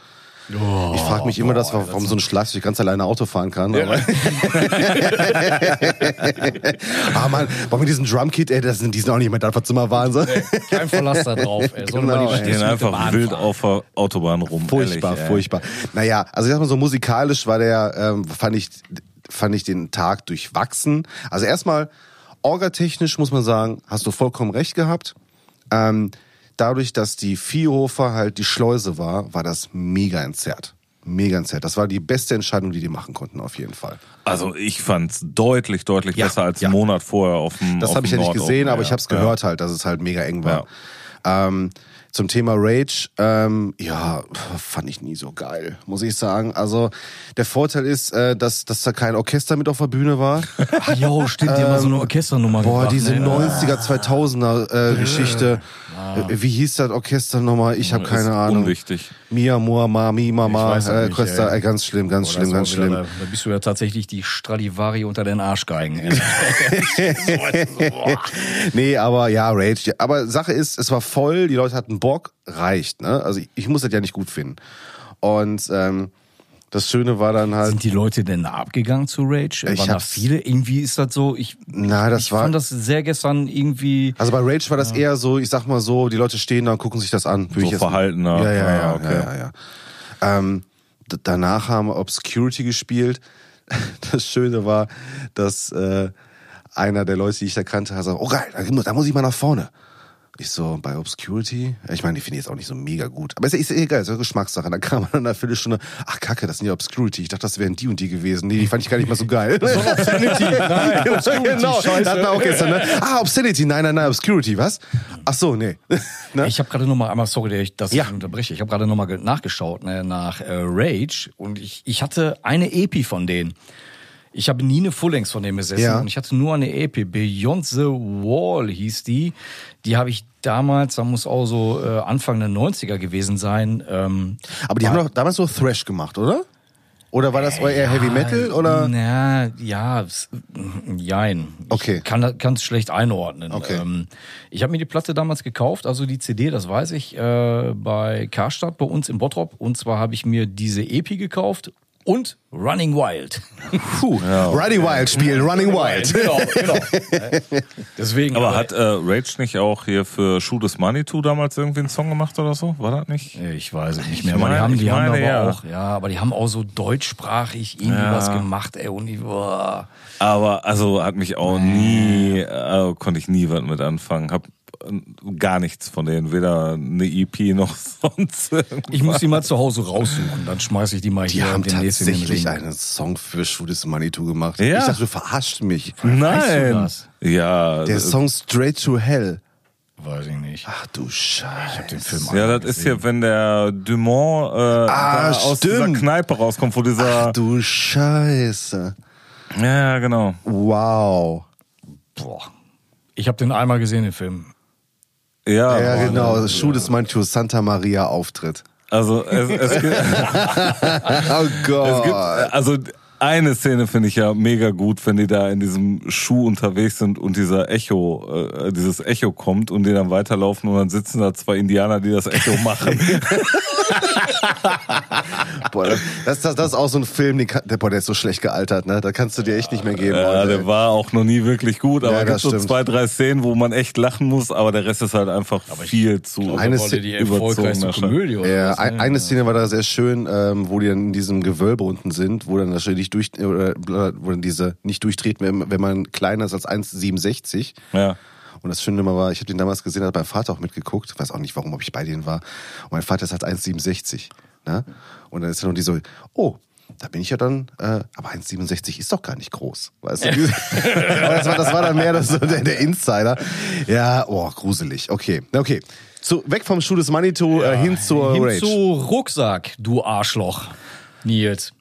Ich frage mich immer, das, warum so ein Schlagzeug ganz alleine Auto fahren kann. Aber ah man, warum mit diesem Drumkit, ey, das sind, die sind auch nicht mehr da, was immer Wahnsinn. Kein Verlass da drauf, ey. Sollen Genau, die. Stehen einfach wild fahren. auf der Autobahn rum. Furchtbar, ehrlich, furchtbar. Naja, also ich sag mal so musikalisch war der, ähm, fand ich, fand ich den Tag durchwachsen. Also erstmal, orgatechnisch muss man sagen, hast du vollkommen recht gehabt. Ähm, dadurch, dass die Viehhofer halt die Schleuse war, war das mega entzerrt. mega Herz. Das war die beste Entscheidung, die die machen konnten, auf jeden Fall. Also ich fand's deutlich, deutlich Ja, besser als ja. einen Monat vorher auf dem Das habe ich ja nicht gesehen, Open, aber ich ja. habe es gehört halt, dass es halt mega eng war. Ähm, zum Thema Rage, ähm, ja, fand ich nie so geil, muss ich sagen. Also der Vorteil ist, äh, dass, dass da kein Orchester mit auf der Bühne war. Ach jo, stimmt, die haben mal so eine Orchesternummer Boah, gebracht, diese ne? 90er, 2000er äh, Geschichte. Äh, Wie hieß das Orchester nochmal? Ich habe keine Ahnung. Unwichtig. Mia, Moa, Mami, Mama, äh, nicht, ey. äh, ganz schlimm, ganz Boah, schlimm, ganz schlimm. Da, da bist du ja tatsächlich die Stradivari unter den Arschgeigen. Nee, aber ja, Rage. Aber Sache ist, es war voll, die Leute hatten Bock, reicht. Ne? Also ich, ich muss das ja nicht gut finden. Und ähm, das Schöne war dann halt, Sind die Leute denn da abgegangen zu Rage? Ich Waren da hab's- viele? Irgendwie ist das so, ich, na, das ich war. fand das sehr gestern irgendwie... also bei Rage war das eher so, ich sag mal so, die Leute stehen da und gucken sich das an. So ich jetzt- verhaltener. Ja, ja, Ah, ja, okay. ja, ja, ja. Ähm, danach haben wir Obscurity gespielt. Das Schöne war, dass äh, einer der Leute, die ich da kannte, hat gesagt, oh geil, da, da muss ich mal nach vorne. Ich so, bei Obscurity? Ich meine, die finde ich jetzt auch nicht so mega gut. Aber ist, ist egal, ist ja Geschmackssache. Dann kam man nach einer Viertelstunde, ach kacke, das sind ja Obscurity. Ich dachte, das wären die und die gewesen. Nee, die fand ich gar nicht mal so geil. Obscenity, nein, genau, scheiße. das hatten wir auch gestern, ne? Ah, Obscenity, nein, nein, nein, Obscurity, was? Ach so, nee. ne? Ich habe gerade noch mal einmal, sorry, dass ich das Ja. unterbreche. Ich habe gerade noch mal ge- nachgeschaut ne, nach äh, Rage und ich, ich hatte eine EP von denen. Ich habe nie eine Full-Length von denen besessen Ja. und ich hatte nur eine EP. Beyond the Wall hieß die. Die habe ich damals, da muss auch so äh, Anfang der 90er gewesen sein. Ähm, Aber die haben doch damals so Thrash gemacht, oder? Oder war das eher Heavy Metal oder? Na, ja, jein. Okay. Ich kann kann es schlecht einordnen. Okay. Ähm, ich habe mir die Platte damals gekauft, also die CD, das weiß ich, äh, bei Karstadt bei uns in Bottrop. Und zwar habe ich mir diese EP gekauft und Running Wild. Puh, Running Wild spielen, Running Wild. genau, genau. Deswegen. Aber hat äh, Rage nicht auch hier für Shoot is Money To damals irgendwie einen Song gemacht oder so? War das nicht? ich weiß es nicht mehr. Ich aber die meine- haben, die ich haben meine, aber ja. auch, ja, aber die haben auch so deutschsprachig irgendwie Ja. was gemacht, ey. Und die, boah. Aber also hat mich auch nie, äh, konnte ich nie was mit anfangen. Hab äh, gar nichts von denen, weder eine EP noch sonst. Ich muss die mal zu Hause raussuchen, dann schmeiße ich die mal Die hier haben in den tatsächlich Ring. einen Song für is Manitou gemacht. Ja. Ich dachte, du verarscht mich. Weißt du Nein. das? Ja, Der das- Song Straight to Hell. Weiß ich nicht. Ach du Scheiße. Den Film ja, das ist hier, wenn der Dumont äh, Ah, aus dieser. Kneipe rauskommt, wo dieser. Ach du Scheiße. ja, ja, genau. Wow. Boah. Ich habe den einmal gesehen, den Film. Ja, Ja, genau. Shoot is Manitou Santa Maria Auftritt. Also es, es, gibt, Oh es Gott. gibt, also eine Szene finde ich ja mega gut, wenn die da in diesem Schuh unterwegs sind und dieser Echo, äh, dieses Echo kommt und die dann weiterlaufen und dann sitzen da zwei Indianer, die das Echo machen. Boah, das, das, das ist auch so ein Film, den, kann- der, boah, der ist so schlecht gealtert, ne? Da kannst du dir echt nicht mehr geben. ja, der war auch noch nie wirklich gut, aber Ja, es das gibt so zwei, drei Szenen, wo man echt lachen muss, aber der Rest ist halt einfach viel zu Eine Wollte Szene- die erfolgreichste. Komödie oder Ja, was, ne? eine Szene war da sehr schön, ähm, wo die dann in diesem Gewölbe unten sind, wo dann natürlich durch, oder, dann diese nicht durchtreten, wenn, wenn man kleiner ist als 1,67. Ja. Und das Schöne war, ich habe den damals gesehen, hat mein Vater auch mitgeguckt, weiß auch nicht warum, ob ich bei denen war. Und mein Vater ist halt 1,67. Ne? Und dann ist dann noch die so, oh, da bin ich ja dann, äh, aber 1,67 ist doch gar nicht groß. Weißt du? das, war, das war dann mehr das, der, der Insider. Ja, oh, gruselig. Okay, okay. So, weg vom Schuh des Manitou äh, hin zur Hin Rage. zu Rucksack, du Arschloch. Nils.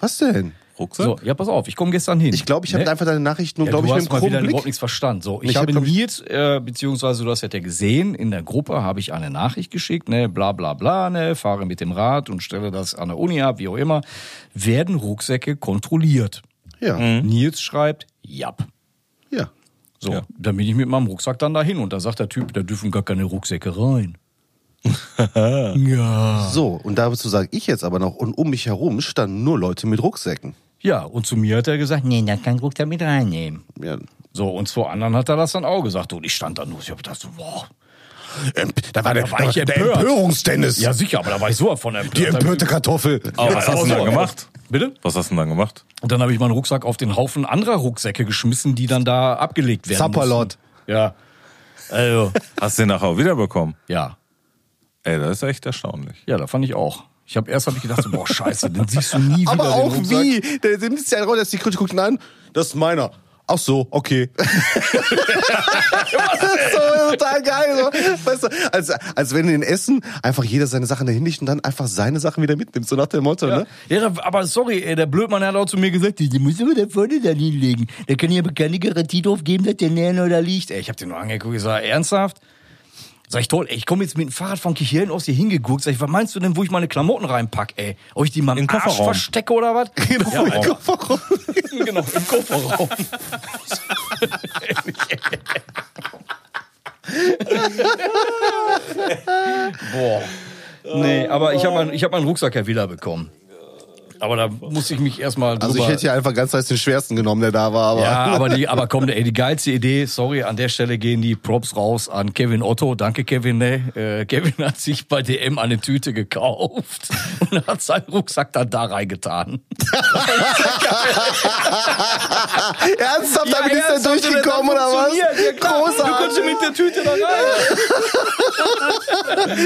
Was denn? Rucksack? So, ja, pass auf, ich komme gestern hin. Ich glaube, ich habe Ne? einfach deine Nachricht nur, Ja, glaube ich, hast mit mal einem wieder krummen überhaupt Blick. nichts verstanden. So, ich, Ich habe Nils, äh, beziehungsweise du hast ja gesehen, in der Gruppe habe ich eine Nachricht geschickt, ne, bla bla bla, ne, fahre mit dem Rad und stelle das an der Uni ab, wie auch immer. Werden Rucksäcke kontrolliert? Ja, Nils schreibt, jap. ja. So, Ja. dann bin ich mit meinem Rucksack dann dahin und da sagt der Typ, da dürfen gar keine Rucksäcke rein. ja. So, und dazu sage ich jetzt aber noch, und um mich herum standen nur Leute mit Rucksäcken. Ja, und zu mir hat er gesagt, nee, da kann Rucksack mit reinnehmen. Ja. So, und zu anderen hat er das dann auch gesagt. Und ich stand da nur, ich hab gedacht, so, boah. Da war der, Da war ich der empört. Empörungstennis. Ja, sicher, aber da war ich so von empört. die empörte Kartoffel. Aber was hast du denn da gemacht? Bitte? Was hast du denn dann gemacht? Und dann habe ich meinen Rucksack auf den Haufen anderer Rucksäcke geschmissen, die dann da abgelegt werden Zapperlot. Ja. Also, Hast du den nachher auch wiederbekommen? ja. Ey, das ist echt erstaunlich. Ja, da fand ich auch. Ich habe erst hab ich gedacht, so, boah, scheiße, den siehst du nie wieder. Aber auch wie? Der, der nimmt sich einen raus, der Security guckt ihn an. Das ist meiner. Ach so, okay. das ist so total geil. So. Weißt du, als, als wenn in Essen einfach jeder seine Sachen dahin legt und dann einfach seine Sachen wieder mitnimmt. So nach dem Motto, ne? Ja, aber sorry, ey, der Blödmann hat auch zu mir gesagt, die muss aber da vorne da hinlegen. Da kann ich aber keine Garantie drauf geben, dass der näher da liegt. Ey, ich hab den nur angeguckt, ich sag, ernsthaft? Sag ich, toll, ey, ich komme jetzt mit dem Fahrrad von Kirchhellen aus hier hingeguckt. Sag ich, was meinst du denn, wo ich meine Klamotten reinpack, ey? Ob ich die mal im Arsch Kofferraum. verstecke oder was? Genau, ja, im. Kofferraum. genau, im Kofferraum. Boah. Nee, aber ich habe meinen hab meinen Rucksack ja wiederbekommen. Aber da musste ich mich erstmal drüber... Also ich hätte ja einfach ganz heiß den schwersten genommen, der da war. Aber Ja, aber die, aber komm, ey, die geilste Idee, sorry, an der Stelle gehen die Props raus an Kevin Otto. Danke, Kevin. Ne? Äh, Kevin hat sich bei DM eine Tüte gekauft und hat seinen Rucksack dann da reingetan. Ernsthaft, damit ist er durchgekommen oder was? Ja, klar. Du Großartig. konntest mit der Tüte da rein.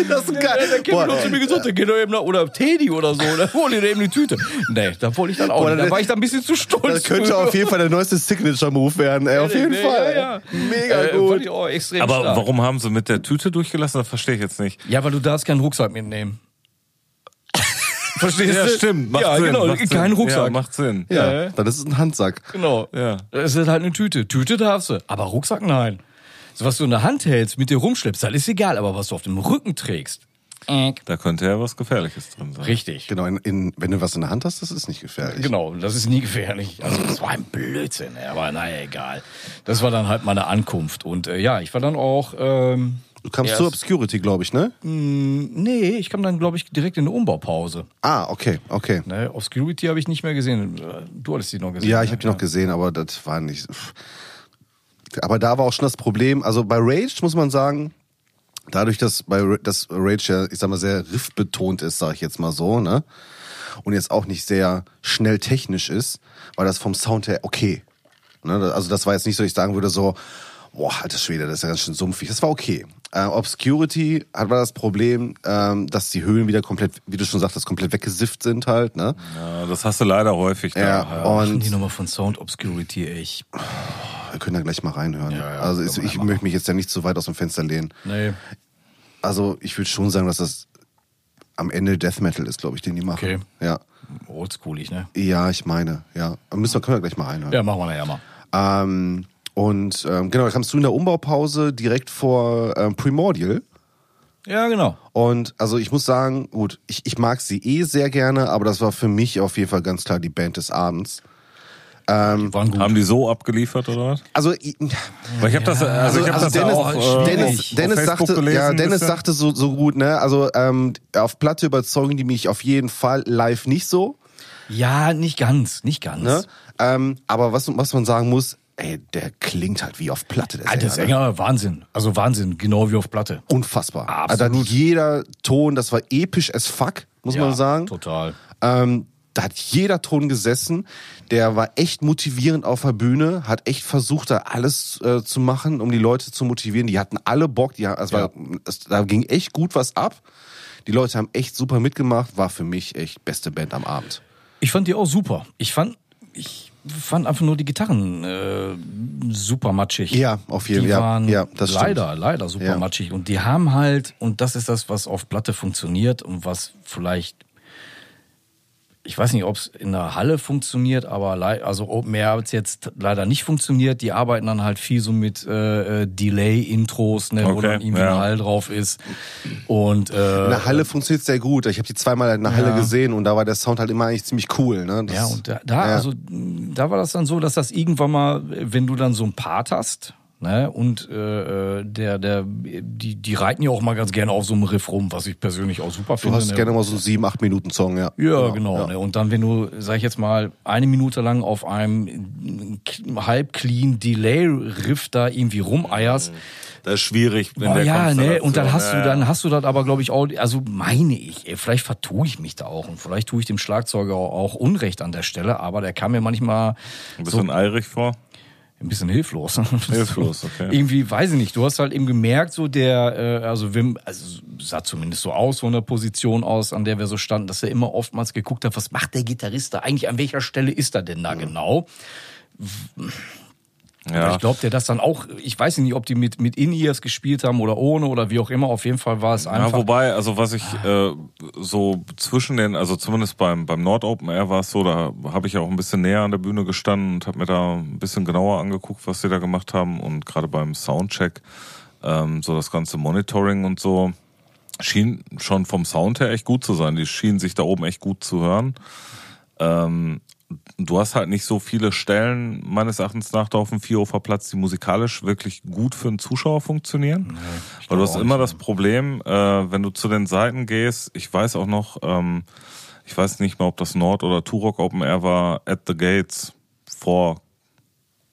Das ist Ja, geil. der Kevin Boah, hat zu mir gesagt, der geht doch eben nach, oder Teddy oder so, oder hol dir eben die Tüte. Nee, da wollte ich dann auch Boah, nicht. Da war ich dann ein bisschen zu stolz. das könnte für. auf jeden Fall der neueste Signature-Move werden. Ey, auf jeden Nee, Fall. Ja, ja. Mega Äh, gut. ich auch extrem Aber stark. warum haben sie mit der Tüte durchgelassen? Das verstehe ich jetzt nicht. Ja, weil du darfst keinen Rucksack mitnehmen. Verstehst Ja, du? stimmt. Macht ja, Sinn, genau. macht Sinn. Kein Rucksack. Ja, macht Sinn. Ja, Ja. dann ist es ein Handsack. genau. Ja. Es ist halt eine Tüte. Tüte darfst du, aber Rucksack nein. So, was du in der Hand hältst, mit dir rumschleppst, das ist egal. Aber was du auf dem Rücken trägst, äh, Da könnte ja was Gefährliches drin sein. richtig. Genau, in, in, wenn du was in der Hand hast, das ist nicht gefährlich. Genau, das ist nie gefährlich. Also das war ein Blödsinn, aber naja, egal. Das war dann halt meine Ankunft. Und äh, ja, ich war dann auch... Ähm, Du kamst erst- zur Obscurity, glaube ich, ne? Nee, ich kam dann, glaube ich, direkt in eine Umbaupause. Ah, okay, okay. Ne, Obscurity habe ich nicht mehr gesehen. Du hattest die noch gesehen. Ja, ich ne? habe die noch gesehen, aber das war nicht. Aber da war auch schon das Problem. Also bei Rage muss man sagen, dadurch, dass bei dass Rage ja, ich sag mal, sehr riffbetont ist, sage ich jetzt mal so, ne? Und jetzt auch nicht sehr schnell technisch ist, war das vom Sound her okay. Ne? Also das war jetzt nicht so, ich sagen würde so, boah, alter Schwede, das ist ja ganz schön sumpfig. Das war okay. Äh, Obscurity hat war das Problem, ähm, dass die Höhen wieder komplett, wie du schon sagtest, komplett weggesifft sind halt, ne? Ja, das hast du leider häufig. Da. Ja, Und und die Nummer von Sound Obscurity, ey, ich. Wir können da gleich mal reinhören. Ja, ja, also ist, ich möchte mich jetzt ja nicht zu weit aus dem Fenster lehnen. Nee. Also ich würde schon sagen, dass das am Ende Death Metal ist, glaube ich, den die machen. Okay. Ja. Oldschoolig, ne? Ja, ich meine, ja. Müssen wir, können wir gleich mal reinhören. Ja, machen wir nachher mal. Ähm, und ähm, genau, da kamst du in der Umbaupause direkt vor ähm, Primordial. Ja, genau. Und also ich muss sagen, gut, ich, ich mag sie eh sehr gerne, aber das war für mich auf jeden Fall ganz klar die Band des Abends. Die waren gut. Haben die so abgeliefert oder was? Also, ich- Weil ich habe das, also, ich habe also das Dennis, ja auch äh, Dennis, auf Dennis sagte, gelesen, ja, Dennis sagte so, so gut, ne? Also ähm, auf Platte überzeugen die mich auf jeden Fall live nicht so, Ja, nicht ganz, nicht ganz. ne? Ähm, aber was, was man sagen muss, ey, der klingt halt wie auf Platte. Der Alter Sänger, ne? Sänger, Wahnsinn. Also Wahnsinn, genau wie auf Platte. Unfassbar. Absolut. Also jeder Ton, das war episch as fuck, muss man sagen. Total. Ähm, da hat jeder Ton gesessen. Der war echt motivierend auf der Bühne, hat echt versucht, da alles äh, zu machen, um die Leute zu motivieren. Die hatten alle Bock, die, es war, es, da ging echt gut was ab. Die Leute haben echt super mitgemacht, war für mich echt beste Band am Abend. Ich fand die auch super. Ich fand, ich fand einfach nur die Gitarren äh, super matschig. Ja, auf jeden Fall. Ja, waren ja, das stimmt. leider, leider super Ja. matschig. Und die haben halt, und das ist das, was auf Platte funktioniert und was vielleicht, ich weiß nicht, ob es in der Halle funktioniert, aber also Open Air hat jetzt leider nicht funktioniert. Die arbeiten dann halt viel so mit äh, äh, Delay-Intros, ne, wo Okay, dann irgendwie ja. ein Hall drauf ist. Und äh, In der Halle funktioniert sehr gut. Ich habe die zweimal in der Halle Ja. gesehen und da war der Sound halt immer eigentlich ziemlich cool. Ne? Das, Ja, und da, da ja. also da war das dann so, dass das irgendwann mal, wenn du dann so ein Part hast, ne, und äh, äh, der, der, die, die reiten ja auch mal ganz gerne auf so einem Riff rum, was ich persönlich auch super du finde. hast ne. gerne mal so einen 7, 8 Minuten Song, ja. Ja, genau. Ja. Ne? Und dann, wenn du, sag ich jetzt mal, eine Minute lang auf einem halb clean Delay-Riff da irgendwie rumeierst, Das ist schwierig in Oh, der ja, ne, und dann hast du, Ja, dann ja. hast du das aber, glaube ich, auch, also meine ich, ey, vielleicht vertue ich mich da auch und vielleicht tue ich dem Schlagzeuger auch Unrecht an der Stelle, aber der kam mir manchmal Ein so bisschen eirig vor. Ein bisschen hilflos. Hilflos, okay. Irgendwie, weiß ich nicht, du hast halt eben gemerkt, so der, äh, also Wim, also sah zumindest so aus von der Position aus, an der wir so standen, dass er immer oftmals geguckt hat, was macht der Gitarrist da eigentlich, an welcher Stelle ist er denn da genau? Ja. ich glaube, der das dann auch, ich weiß nicht, ob die mit, mit In-Ears gespielt haben oder ohne oder wie auch immer, auf jeden Fall war es einfach. Ja, wobei, also was ich äh, so zwischen den, also zumindest beim beim Nord Open Air war es so, da habe ich auch ein bisschen näher an der Bühne gestanden und habe mir da ein bisschen genauer angeguckt, was sie da gemacht haben und gerade beim Soundcheck ähm, so das ganze Monitoring und so schien schon vom Sound her echt gut zu sein. Die schienen sich da oben echt gut zu hören. Ähm, du hast halt nicht so viele Stellen meines Erachtens nach da auf dem Vierhofer Platz, die musikalisch wirklich gut für einen Zuschauer funktionieren. Weil du hast immer nicht. das Problem, äh, wenn du zu den Seiten gehst, ich weiß auch noch, ähm, ich weiß nicht mehr, ob das Nord oder Turok Open Air war, at the Gates vor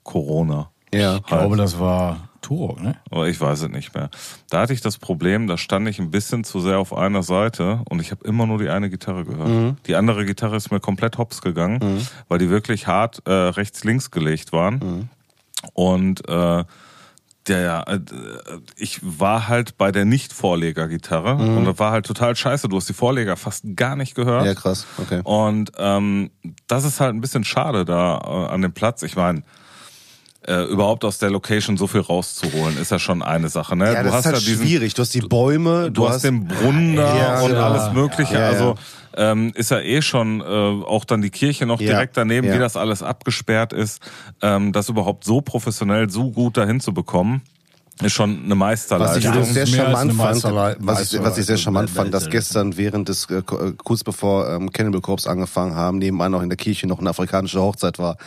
Corona. Ja. ich glaube, das war Turok, ne? Aber ich weiß es nicht mehr. Da hatte ich das Problem, da stand ich ein bisschen zu sehr auf einer Seite und ich habe immer nur die eine Gitarre gehört. Die andere Gitarre ist mir komplett hops gegangen, weil die wirklich hart äh, rechts-links gelegt waren. Und äh, der, äh, ich war halt bei der Nicht-Vorleger-Gitarre und das war halt total scheiße. Du hast die Vorleger fast gar nicht gehört. Ja, krass. Okay. Und ähm, das ist halt ein bisschen schade da äh, an dem Platz. Ich meine, äh, überhaupt aus der Location so viel rauszuholen, ist ja schon eine Sache. Ne? Ja, das ist halt schwierig. Du hast die Bäume, Du, hast den Brunnen da Ja, und ja. alles Mögliche. Ja, ja. Also ähm, ist ja eh schon äh, auch dann die Kirche noch Ja, direkt daneben, ja. wie das alles abgesperrt ist. Ähm, das überhaupt so professionell, so gut dahin zu bekommen, ist schon eine Was ich Meisterleistung. sehr charmant fand, was ich, was ich sehr charmant Meisterleistung. fand, dass gestern während des, äh, kurz bevor ähm, Cannibal Corpse angefangen haben, nebenbei noch in der Kirche noch eine afrikanische Hochzeit war.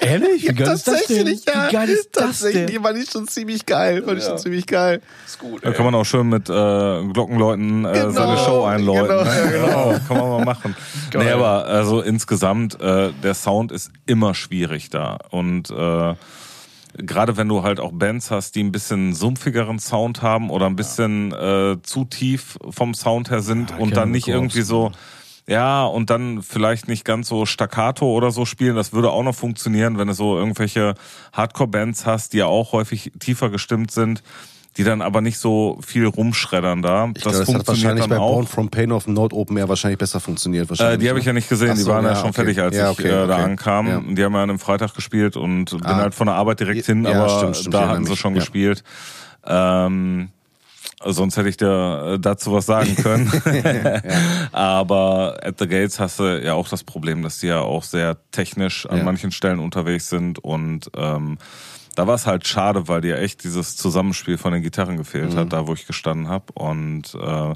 Ehrlich? Wie geil ist das denn? Ja. Wie geil ist das denn? die fand ich schon ziemlich geil. Fand ich schon ziemlich geil. Ist gut, Da kann man auch schön mit äh, Glockenleuten äh, Genau, seine Show einläuten. genau. ne? genau. kann man mal machen. Nee, aber also insgesamt, äh, der Sound ist immer schwierig da. Und äh, gerade wenn du halt auch Bands hast, die ein bisschen sumpfigeren Sound haben oder ein bisschen äh, zu tief vom Sound her sind und Cannibal dann nicht irgendwie so ja, und dann vielleicht nicht ganz so staccato oder so spielen. Das würde auch noch funktionieren, wenn du so irgendwelche Hardcore-Bands hast, die ja auch häufig tiefer gestimmt sind, die dann aber nicht so viel rumschreddern da. Ich glaube, das hat wahrscheinlich bei Born from Pain auf dem Nord Open Air wahrscheinlich besser funktioniert. Äh, Wahrscheinlich, die habe ich ja nicht gesehen, Ach die so, waren ja, ja, schon okay. fertig, als Ja, ich okay, äh, da okay. ankam. Ja. Die haben ja an einem Freitag gespielt und bin Ah. halt von der Arbeit direkt hin, aber stimmt, stimmt, ich da hatten sie schon gespielt. Ähm, sonst hätte ich dir äh, dazu was sagen können. Aber at the Gates hast du ja auch das Problem, dass die ja auch sehr technisch an Ja. manchen Stellen unterwegs sind und ähm, da war es halt schade, weil dir echt dieses Zusammenspiel von den Gitarren gefehlt Mhm. hat, da wo ich gestanden habe. Und äh,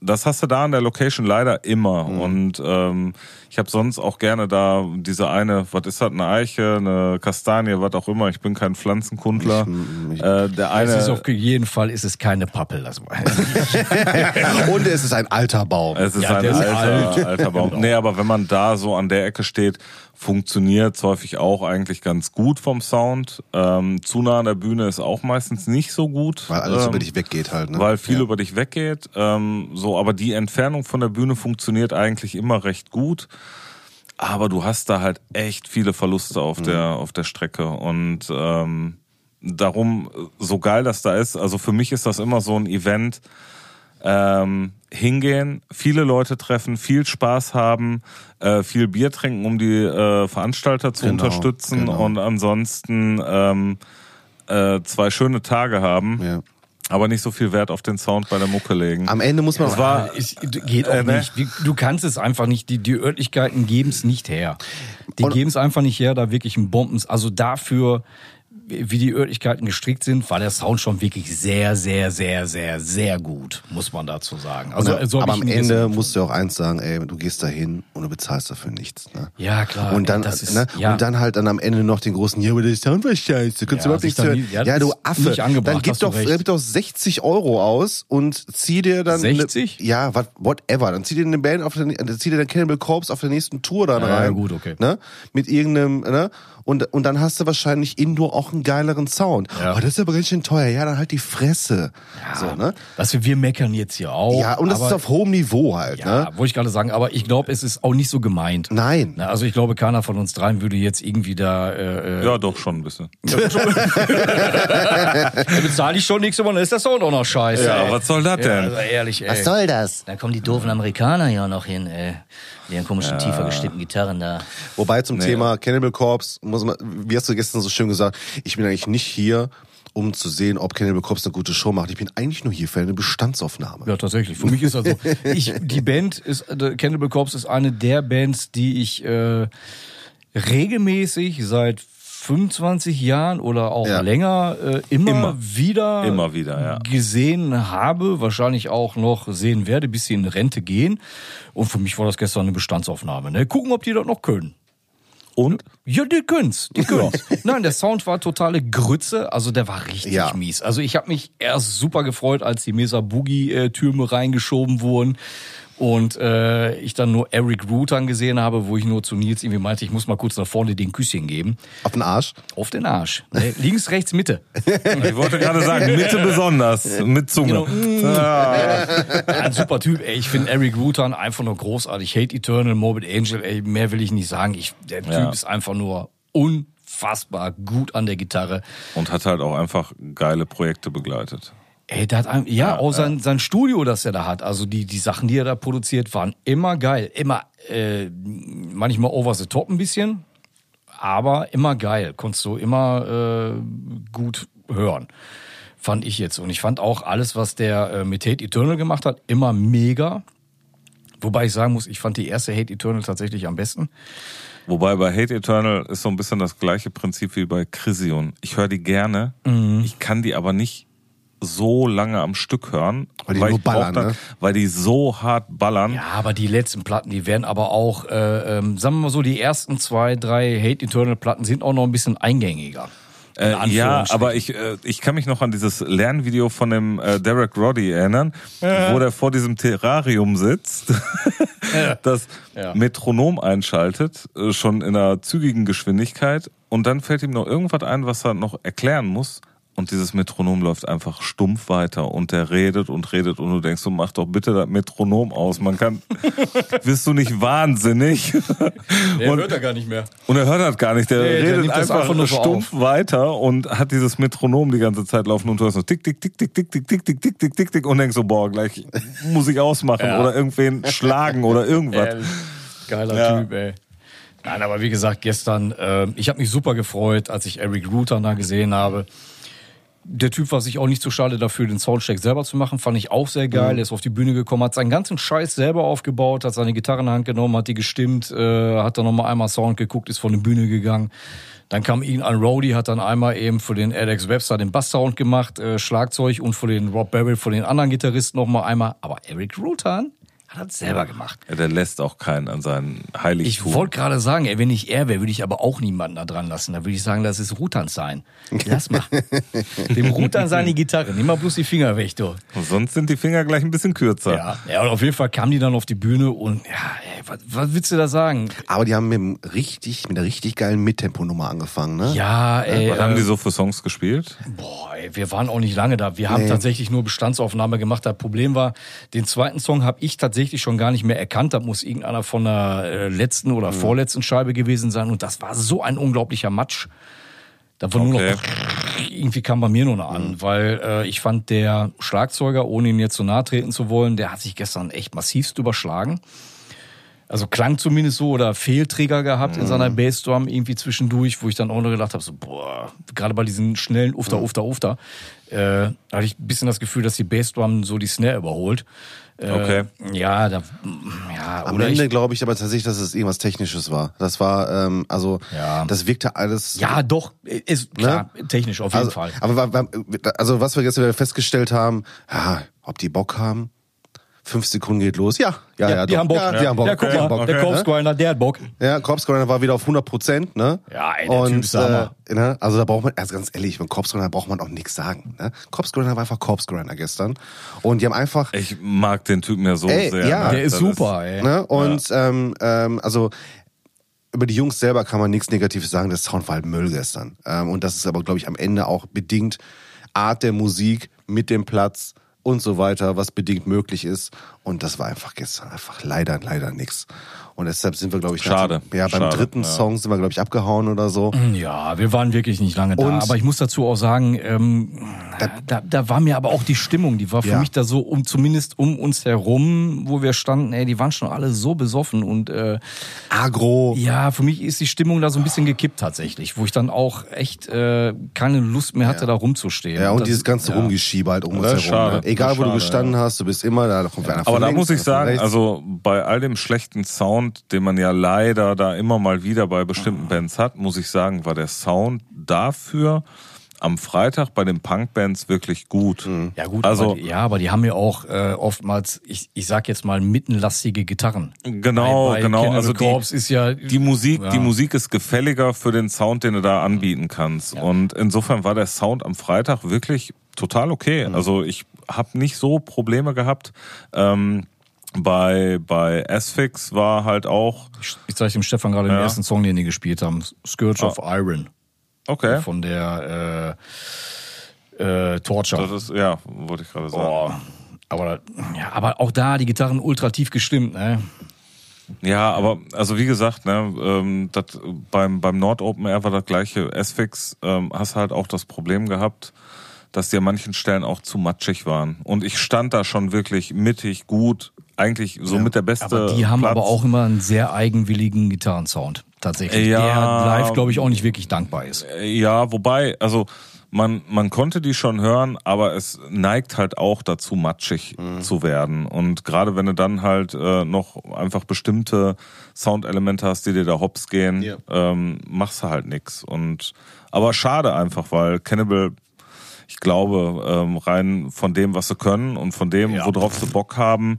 das hast du da an der Location leider immer. Mhm. Und ähm, ich habe sonst auch gerne da diese eine, was ist das, eine Eiche, eine Kastanie, was auch immer. Ich bin kein Pflanzenkundler. Ich- äh, der Es ist eine, auf jeden Fall ist es keine Pappel, das weiß ich. Und es ist ein alter Baum. es ist Ja, ein alter, alt. alter Baum. Genau. Nee, aber wenn man da so an der Ecke steht, funktioniert häufig auch eigentlich ganz gut vom Sound. Ähm, zu nah an der Bühne ist auch meistens nicht so gut. Weil alles ähm, über dich weggeht halt. Ne? weil viel ja. über dich weggeht. Ähm, so, aber die Entfernung von der Bühne funktioniert eigentlich immer recht gut. Aber du hast da halt echt viele Verluste auf der auf der Strecke und ähm, darum so geil das da ist. Also für mich ist das immer so ein Event. Ähm, hingehen, viele Leute treffen, viel Spaß haben, äh, viel Bier trinken, um die äh, Veranstalter zu Genau, unterstützen genau. und ansonsten ähm, äh, zwei schöne Tage haben Ja. aber nicht so viel Wert auf den Sound bei der Mucke legen. Am Ende muss man Das war, Es geht auch Äh, ne? nicht. Du kannst es einfach nicht. Die, die Örtlichkeiten geben es nicht her. Die geben es einfach nicht her, da wirklich ein Bomben. Also dafür, wie die Örtlichkeiten gestrickt sind, war der Sound schon wirklich sehr, sehr, sehr, sehr, sehr gut, muss man dazu sagen. Also, Also, so aber am Ende musst du auch eins sagen, ey, du gehst da hin und du bezahlst dafür nichts. Ne? Ja, klar. Und dann, das ist, ne, ja. und dann halt dann am Ende noch den großen, ja, aber der Sound war scheiße, kannst Ja, du überhaupt nichts hören. nie- ja, Ja, du Affe, dann gib hast du doch, gib doch 60 Euro aus und zieh dir dann... 60? Ne, ja, what, whatever. Dann zieh dir eine Band auf der, dann zieh dir dann Cannibal Corpse auf der nächsten Tour dann Ja, rein. gut, okay. Ne? Mit irgendeinem, ne? Und, und dann hast du wahrscheinlich Indoor auch noch einen geileren Sound. Ja. Oh, das ist aber ganz schön teuer. Ja, dann halt die Fresse. So, ne? Weißt du, wir meckern jetzt hier auch. Ja, und das aber, ist auf hohem Niveau halt, Ja, ne? wollte ich gerade sagen, aber ich glaube, es ist auch nicht so gemeint. Nein. Na, also ich glaube, keiner von uns dreien würde jetzt irgendwie da äh, äh, Ja, doch schon ein bisschen. da bezahle ich schon nichts, aber dann ist der Sound auch noch scheiße. Ja, ey. was soll das Ja, denn? also ehrlich, ey. soll das? Da kommen die doofen Amerikaner ja noch hin, ey. Mit ihren komischen tiefer gestimmten Gitarren da. Wobei zum Thema Cannibal Corpse, muss man, wie hast du gestern so schön gesagt, ich bin eigentlich nicht hier, um zu sehen, ob Cannibal Corpse eine gute Show macht. Ich bin eigentlich nur hier für eine Bestandsaufnahme. Ja, tatsächlich. Für mich ist also, ich, die Band ist, Cannibal Corpse ist eine der Bands, die ich äh, regelmäßig seit 25 Jahren oder auch Ja. länger äh, immer, Immer. wieder Immer wieder, ja. gesehen habe, wahrscheinlich auch noch sehen werde, bis sie in Rente gehen. Und für mich war das gestern eine Bestandsaufnahme. Ne? Gucken, ob die das noch können. Und? Ja, die können's, die können's. Nein, der Sound war totale Grütze, also der war richtig Ja. mies. Also ich habe mich erst super gefreut, als die Mesa Boogie äh, reingeschoben wurden und äh, ich dann nur Eric Rutan gesehen habe, wo ich nur zu Nils irgendwie meinte, ich muss mal kurz nach vorne den Küsschen geben. Auf den Arsch. Auf den Arsch. Ne? Links, rechts, Mitte. Ich wollte gerade sagen, Mitte besonders, mit Zunge. Ein super Typ, ey. Ich finde Eric Rutan einfach nur großartig. Hate Eternal, Morbid Angel, ey, mehr will ich nicht sagen. Ich, der Typ Ja. ist einfach nur unfassbar gut an der Gitarre. Und hat halt auch einfach geile Projekte begleitet. Ey, der hat ein, ja, auch sein, sein Studio, das er da hat. Also die, die Sachen, die er da produziert, waren immer geil. Immer, äh, manchmal over the top ein bisschen, aber immer geil. Konntest du immer äh, gut hören. Fand ich jetzt. Und ich fand auch alles, was der äh, mit Hate Eternal gemacht hat, immer mega. Wobei ich sagen muss, ich fand die erste Hate Eternal tatsächlich am besten. Wobei bei Hate Eternal ist so ein bisschen das gleiche Prinzip wie bei Chrysion. Ich höre die gerne, Mhm. ich kann die aber nicht so lange am Stück hören, Weil die nur ich brauch ballern, dann, ne? weil die so hart ballern. Ja, aber die letzten Platten, die werden aber auch, äh, ähm, sagen wir mal so, die ersten zwei, drei Hate Eternal Platten sind auch noch ein bisschen eingängiger. In Äh, ja, aber ich, äh, ich kann mich noch an dieses Lernvideo von dem äh, Derek Roddy erinnern, wo der vor diesem Terrarium sitzt, das Ja. Metronom einschaltet, äh, schon in einer zügigen Geschwindigkeit und dann fällt ihm noch irgendwas ein, was er noch erklären muss. Und dieses Metronom läuft einfach stumpf weiter und der redet und redet und du denkst, so mach doch bitte das Metronom aus. Man kann, bist du nicht wahnsinnig? Der und, hört er gar nicht mehr. und er hört das gar nicht. Der Nee, der redet das einfach, einfach nur so stumpf weiter und hat dieses Metronom die ganze Zeit laufen und du hörst so tick, tick, tick, tick, tick, tick, tick, tick, tick, tick, tick, tick und denkst so, boah, gleich muss ich ausmachen Ja. oder irgendwen schlagen oder irgendwas. Geiler Ja. Typ, ey. Nein, aber wie gesagt, gestern, äh, ich habe mich super gefreut, als ich Eric Rutan da gesehen habe. Der Typ war sich auch nicht so schade dafür, den Soundcheck selber zu machen. Fand ich auch sehr geil. Er ist auf die Bühne gekommen, hat seinen ganzen Scheiß selber aufgebaut, hat seine Gitarre in die Hand genommen, hat die gestimmt, äh, hat dann nochmal einmal Sound geguckt, ist von der Bühne gegangen. Dann kam irgendein Roadie, hat dann einmal eben für den Alex Webster den Basssound gemacht, äh, Schlagzeug und für den Rob Barrett, für den anderen Gitarristen nochmal einmal. Aber Eric Rutan hat das selber gemacht. Ja, der lässt auch keinen an seinen Ich Heiligtum. wollte gerade sagen, ey, wenn ich er wäre, würde ich aber auch niemanden da dran lassen. Da würde ich sagen, das ist Rutan sein. Lass mal. Dem Rutan seine Gitarre. Nimm mal bloß die Finger weg, du. Sonst sind die Finger gleich ein bisschen kürzer. Ja, ja, und auf jeden Fall kamen die dann auf die Bühne und ja, ey, was, was willst du da sagen? Aber die haben mit, richtig, mit einer richtig geilen Mittempo-Nummer angefangen, ne? Ja, ey, Was haben äh, die so für Songs gespielt? boah, ey, wir waren auch nicht lange da. Wir haben Nee. tatsächlich nur Bestandsaufnahme gemacht. Das Problem war, den zweiten Song habe ich tatsächlich schon gar nicht mehr erkannt. Das muss irgendeiner von der äh, letzten oder vorletzten Scheibe gewesen sein. Und das war so ein unglaublicher Matsch. Da war nur Okay. noch irgendwie kam bei mir nur noch an, weil äh, ich fand der Schlagzeuger, ohne ihn jetzt zu nahe treten zu wollen, der hat sich gestern echt massivst überschlagen. Also klang zumindest so oder Fehlträger gehabt in seiner Bassdrum irgendwie zwischendurch, wo ich dann auch noch gedacht habe, so boah, gerade bei diesen schnellen Ufter, Ufter, Ufter, äh, hatte ich ein bisschen das Gefühl, dass die Bassdrum so die Snare überholt. Äh, Okay. Ja, da, ja, Am oder Ende glaube ich aber tatsächlich, dass es irgendwas Technisches war. Das war, ähm, also, Ja. das wirkte alles. ja, doch, ist klar, technisch auf jeden also, Fall. Aber also was wir gestern wieder festgestellt haben, ja, ob die Bock haben, fünf Sekunden geht los. Ja, ja, ja, die doch. haben Bock. Ja, die haben Bock. Ja, guck die mal, Bock. der Okay. Corpse Grinder, der hat Bock. Ja, Corpse Grinder war wieder auf 100 Prozent, ne? Ja, ey, der Und, Typ. Äh, ne? Also da braucht man, also ganz ehrlich, mit Corpse Grinder braucht man auch nichts sagen. Ne? Corpse Grinder war einfach Corpse Grinder gestern. Und die haben einfach, Ich mag den Typen ja so Ey, sehr. ja. ne? Der ist Das super, ey. ne? Und ähm, ähm, also über die Jungs selber kann man nichts Negatives sagen. Der Sound war halt Müll gestern. Ähm, und das ist aber, glaube ich, am Ende auch bedingt Art der Musik mit dem Platz und so weiter, was bedingt möglich ist. Und das war einfach gestern einfach leider, leider nix. Und deshalb sind wir, glaube ich, Schade. dem- ja, beim Schade, dritten ja. Song sind wir, glaube ich, abgehauen oder so. Ja, wir waren wirklich nicht lange da. Und- aber ich muss dazu auch sagen, ähm, da, da war mir aber auch die Stimmung, die war für Ja. mich da so um zumindest um uns herum, wo wir standen, ey, die waren schon alle so besoffen und äh, Agro. ja, für mich ist die Stimmung da so ein bisschen gekippt tatsächlich, wo ich dann auch echt äh, keine Lust mehr hatte, da rumzustehen. Ja, und das- dieses ganze ja. Rumgeschiebe halt um uns Das ist herum. schade. Ne? Egal, wo ist du schade, gestanden hast, du bist immer da, da kommt einer von Aber da links, muss ich sagen, also bei all dem schlechten Sound, den man ja leider da immer mal wieder bei bestimmten Bands hat, muss ich sagen, war der Sound dafür am Freitag bei den Punkbands wirklich gut. Ja gut, Also- aber die, ja, aber die haben ja auch äh, oftmals, ich, ich sag jetzt mal, mittenlastige Gitarren. Genau, bei, bei genau. Also die- ist ja Die Musik, ja. die Musik ist gefälliger für den Sound, den du da anbieten kannst. Und insofern war der Sound am Freitag wirklich total okay. Also ich habe nicht so Probleme gehabt. Ähm, bei bei Asphyx war halt auch Ich zeige dem Stefan gerade den Ja. ersten Song, den die gespielt haben. Scourge Ah. of Iron. okay. Von der äh, äh, Torture. Das ist ja, wollte ich gerade sagen. Oh. Aber, ja, aber auch da die Gitarren ultra tief gestimmt, ne? Ja, aber also wie gesagt, ne, ähm, das, beim beim Nord Open Air war das gleiche. Asphyx ähm, hast halt auch das Problem gehabt, dass die an manchen Stellen auch zu matschig waren. Und ich stand da schon wirklich mittig, gut, eigentlich so mit der beste. Aber die haben Platz. aber auch immer einen sehr eigenwilligen Gitarrensound. Tatsächlich. Ja. Der live, glaube ich, auch nicht wirklich dankbar ist. Ja, wobei, also man, man konnte die schon hören, aber es neigt halt auch dazu, matschig zu werden. Und gerade wenn du dann halt äh, noch einfach bestimmte Soundelemente hast, die dir da hops gehen, Ja. ähm, machst du halt nix. Und aber schade einfach, weil Cannibal, ich glaube, ähm, rein von dem, was sie können und von dem, worauf sie Bock haben,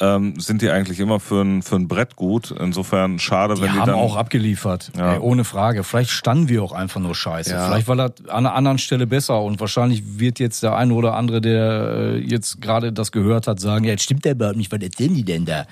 ähm, sind die eigentlich immer für ein, für ein Brett gut. Insofern schade, Die wenn die haben dann. auch abgeliefert, Ja. ey, ohne Frage. Vielleicht standen wir auch einfach nur scheiße. Ja. Vielleicht war das an einer anderen Stelle besser und wahrscheinlich wird jetzt der eine oder andere, der äh, jetzt gerade das gehört hat, sagen, ja, jetzt stimmt der überhaupt nicht, was erzählen die denn da?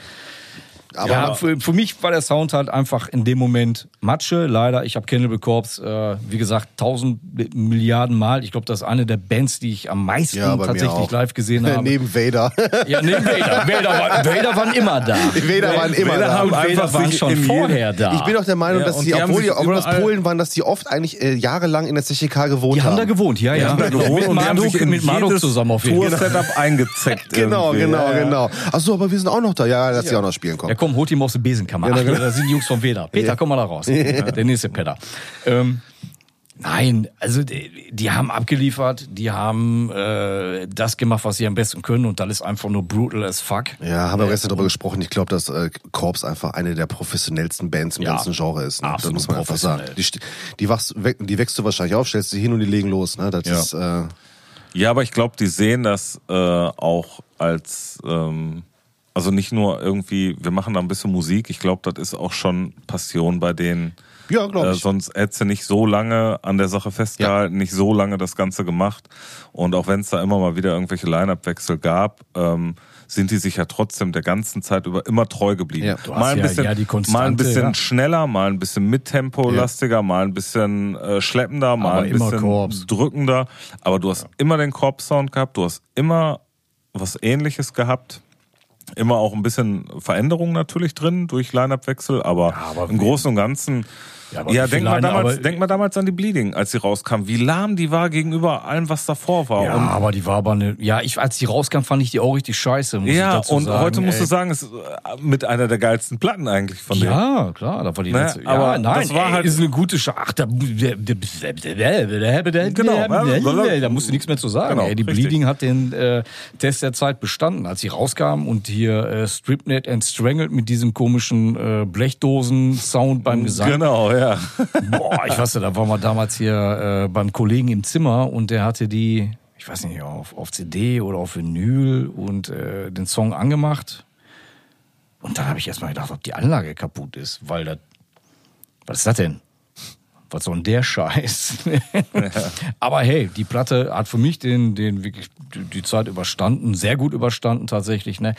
Aber ja, für, für mich war der Sound halt einfach in dem Moment Matsche. Leider, ich habe Cannibal Corpse, äh, wie gesagt, tausend Milliarden Mal. Ich glaube, das ist eine der Bands, die ich am meisten ja, tatsächlich live gesehen habe. Neben Vader. Ja, neben Vader. Vader, war, Vader waren immer da. Vader waren immer Vader da. haben Und Vader waren schon vorher da. Ich bin auch der Meinung, Ja, dass und die, die haben obwohl, die, obwohl das Polen waren, dass die oft eigentlich äh, jahrelang in der CCK gewohnt die haben haben. da gewohnt, ja, ja. haben da gewohnt mit und haben Marduk, mit Marduk zusammen auf jeden Fall. Tour-Setup eingezeckt. Genau, genau, genau. Ach so, aber wir sind auch noch da. Ja, dass die auch noch spielen kommen. Ja, komm, holt ihn mal aus der Besenkammer. Ach, genau. da sind die Jungs vom Vader. Peter, komm mal da raus. Der nächste Peter. Ähm, nein, also die, die haben abgeliefert, die haben äh, das gemacht, was sie am besten können und das ist einfach nur brutal as fuck. Ja, haben wir gestern darüber gesprochen. Ich glaube, dass äh, Corps einfach eine der professionellsten Bands im Ja, ganzen Genre ist. Ne? Das muss man einfach sagen. Die, die, wachst, we- die wächst du wahrscheinlich auf, stellst sie hin und die legen los. Ne? Das Ja. ist, äh, Ja, aber ich glaube, die sehen das äh, auch als, ähm, also nicht nur irgendwie, wir machen da ein bisschen Musik. Ich glaube, das ist auch schon Passion bei denen. Ja, glaub Äh, ich. sonst hättest du nicht so lange an der Sache festgehalten, nicht so lange das Ganze gemacht. Und auch wenn es da immer mal wieder irgendwelche Line-Up-Wechsel gab, ähm, sind die sich ja trotzdem der ganzen Zeit über immer treu geblieben. Ja. Du hast mal ein ja- bisschen, ja mal ein bisschen ja. schneller, mal ein bisschen mit Tempo lastiger, mal ein bisschen äh, schleppender, mal Aber ein bisschen Korps. drückender. Aber du hast immer den Korb-Sound gehabt, du hast immer was ähnliches gehabt. Immer auch ein bisschen Veränderung natürlich drin durch Line-Up-Wechsel, aber, aber im Großen und Ganzen. Ja, Ja, aber denk, mal damals, aber- denk mal damals an die Bleeding, als sie rauskam. Wie lahm die war gegenüber allem, was davor war. Ja, und aber die war aber eine, ja, ich, als die rauskam, fand ich die auch richtig scheiße, ja, und sagen. heute musst ey. du sagen, es ist äh, mit einer der geilsten Platten eigentlich von denen. Ja, klar, da war die Ne, letzte. aber ja, nein, das war ey, halt- ist eine gute Sch Ach, da, Genau. da musst du nichts mehr zu sagen. Genau, ey, die richtig. Bleeding hat den äh, Test der Zeit bestanden, als sie rauskam und hier äh, Stripnet and Strangled mit diesem komischen äh, Blechdosen-Sound beim Gesang. Genau, ja. Boah, ich weiß nicht, da waren wir damals hier äh, beim Kollegen im Zimmer und der hatte die, ich weiß nicht, auf, auf CD oder auf Vinyl und äh, den Song angemacht. Und dann habe ich erstmal gedacht, ob die Anlage kaputt ist, weil das. Was ist das denn? Was soll denn der Scheiß? Aber hey, die Platte hat für mich den, den wirklich die- die Zeit überstanden, sehr gut überstanden tatsächlich. Ne?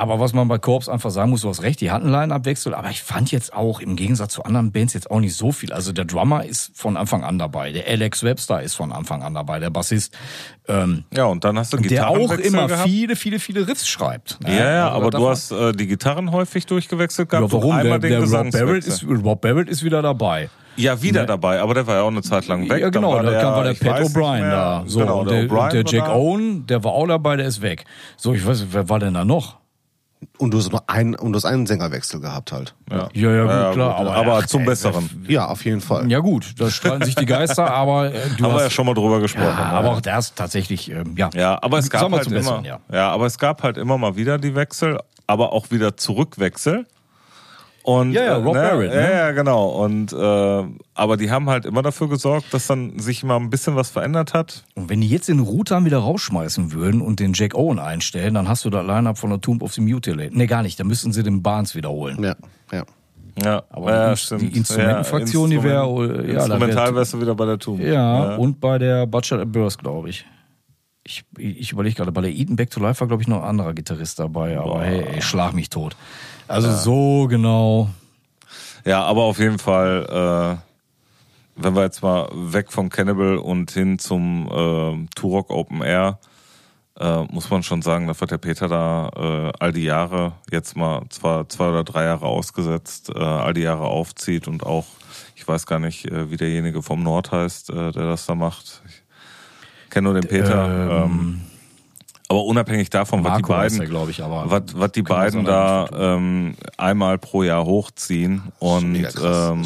Aber was man bei Corps einfach sagen muss, du hast recht, die hatten Line-Up-Wechsel, aber ich fand jetzt auch im Gegensatz zu anderen Bands jetzt auch nicht so viel. Also der Drummer ist von Anfang an dabei, der Alex Webster ist von Anfang an dabei, der Bassist, ähm, Ja, und dann hast du der auch immer gehabt. viele, viele, viele Riffs schreibt. ne? Ja, ja, Also aber da du hast äh, die Gitarren häufig durchgewechselt gehabt. ja, warum? Der, den der Rob, Barrett ist, Rob Barrett ist wieder dabei. Ja, wieder dabei, aber der war ja auch eine Zeit lang weg. ja, Dann genau, da war der ich Pat weiß nicht O'Brien da. So, genau, und der, der, der war Jack. Owen, der war auch dabei, der ist weg. So, ich weiß, wer war denn da noch? Und du hast nur einen, und du hast einen Sängerwechsel gehabt halt. Ja, Ja, ja, gut, klar, aber- aber ach, zum ey, Besseren. Ja, auf jeden Fall. Ja gut, da streiten sich die Geister, aber äh, du Haben wir hast, ja schon mal drüber gesprochen. ja, aber auch das tatsächlich, ähm, ja. Ja, aber es gab wir halt immer, ja. ja. aber es gab halt immer mal wieder die Wechsel, aber auch wieder Zurückwechsel. Und, Ja, ja, äh, Rob ne, Barrett, ne? Ja, ja, genau. Und äh, aber die haben halt immer dafür gesorgt, dass dann sich mal ein bisschen was verändert hat. Und wenn die jetzt den Rutan wieder rausschmeißen würden und den Jack Owen einstellen, dann hast du das Line-Up von der Tomb of the Mutilated. Nee, gar nicht, dann müssten sie den Barnes wiederholen. Ja, ja. Ja, Aber ja, die, stimmt. die Instrumentenfraktion, die wäre, Instrument- ja, da Instrumental wär, wärst du wieder bei der Tomb. ja, und bei der Butcher at Burst, glaube ich. Ich, ich überlege gerade, bei der Eaton Back to Life war, glaube ich, noch ein anderer Gitarrist dabei, aber hey, ey, schlag mich tot. Also so genau. Ja, aber auf jeden Fall, äh, wenn wir jetzt mal weg von Cannibal und hin zum äh, Turok Open Air, äh, muss man schon sagen, dass der Peter da äh, all die Jahre, jetzt mal zwar zwei oder drei Jahre ausgesetzt, äh, all die Jahre aufzieht und auch, ich weiß gar nicht, äh, wie derjenige vom Nord heißt, äh, der das da macht. Ich kenne nur den Peter. Ähm, aber unabhängig davon, was die beiden, er, glaube ich, aber was, was die beiden so da ähm, einmal pro Jahr hochziehen und krass. ähm,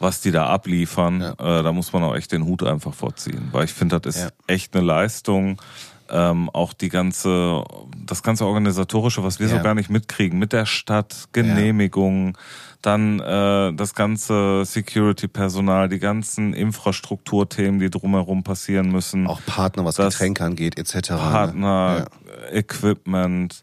was die da abliefern, Ja. äh, da muss man auch echt den Hut einfach vorziehen, weil ich finde, das ist Ja. echt eine Leistung. Ähm, auch die ganze, das ganze organisatorische, was wir so Ja. gar nicht mitkriegen, mit der Stadt, Genehmigung, dann äh, das ganze Security-Personal, die ganzen Infrastrukturthemen, die drumherum passieren müssen. Auch Partner, was Das- Getränke angeht, etc. ne? Partner, Equipment,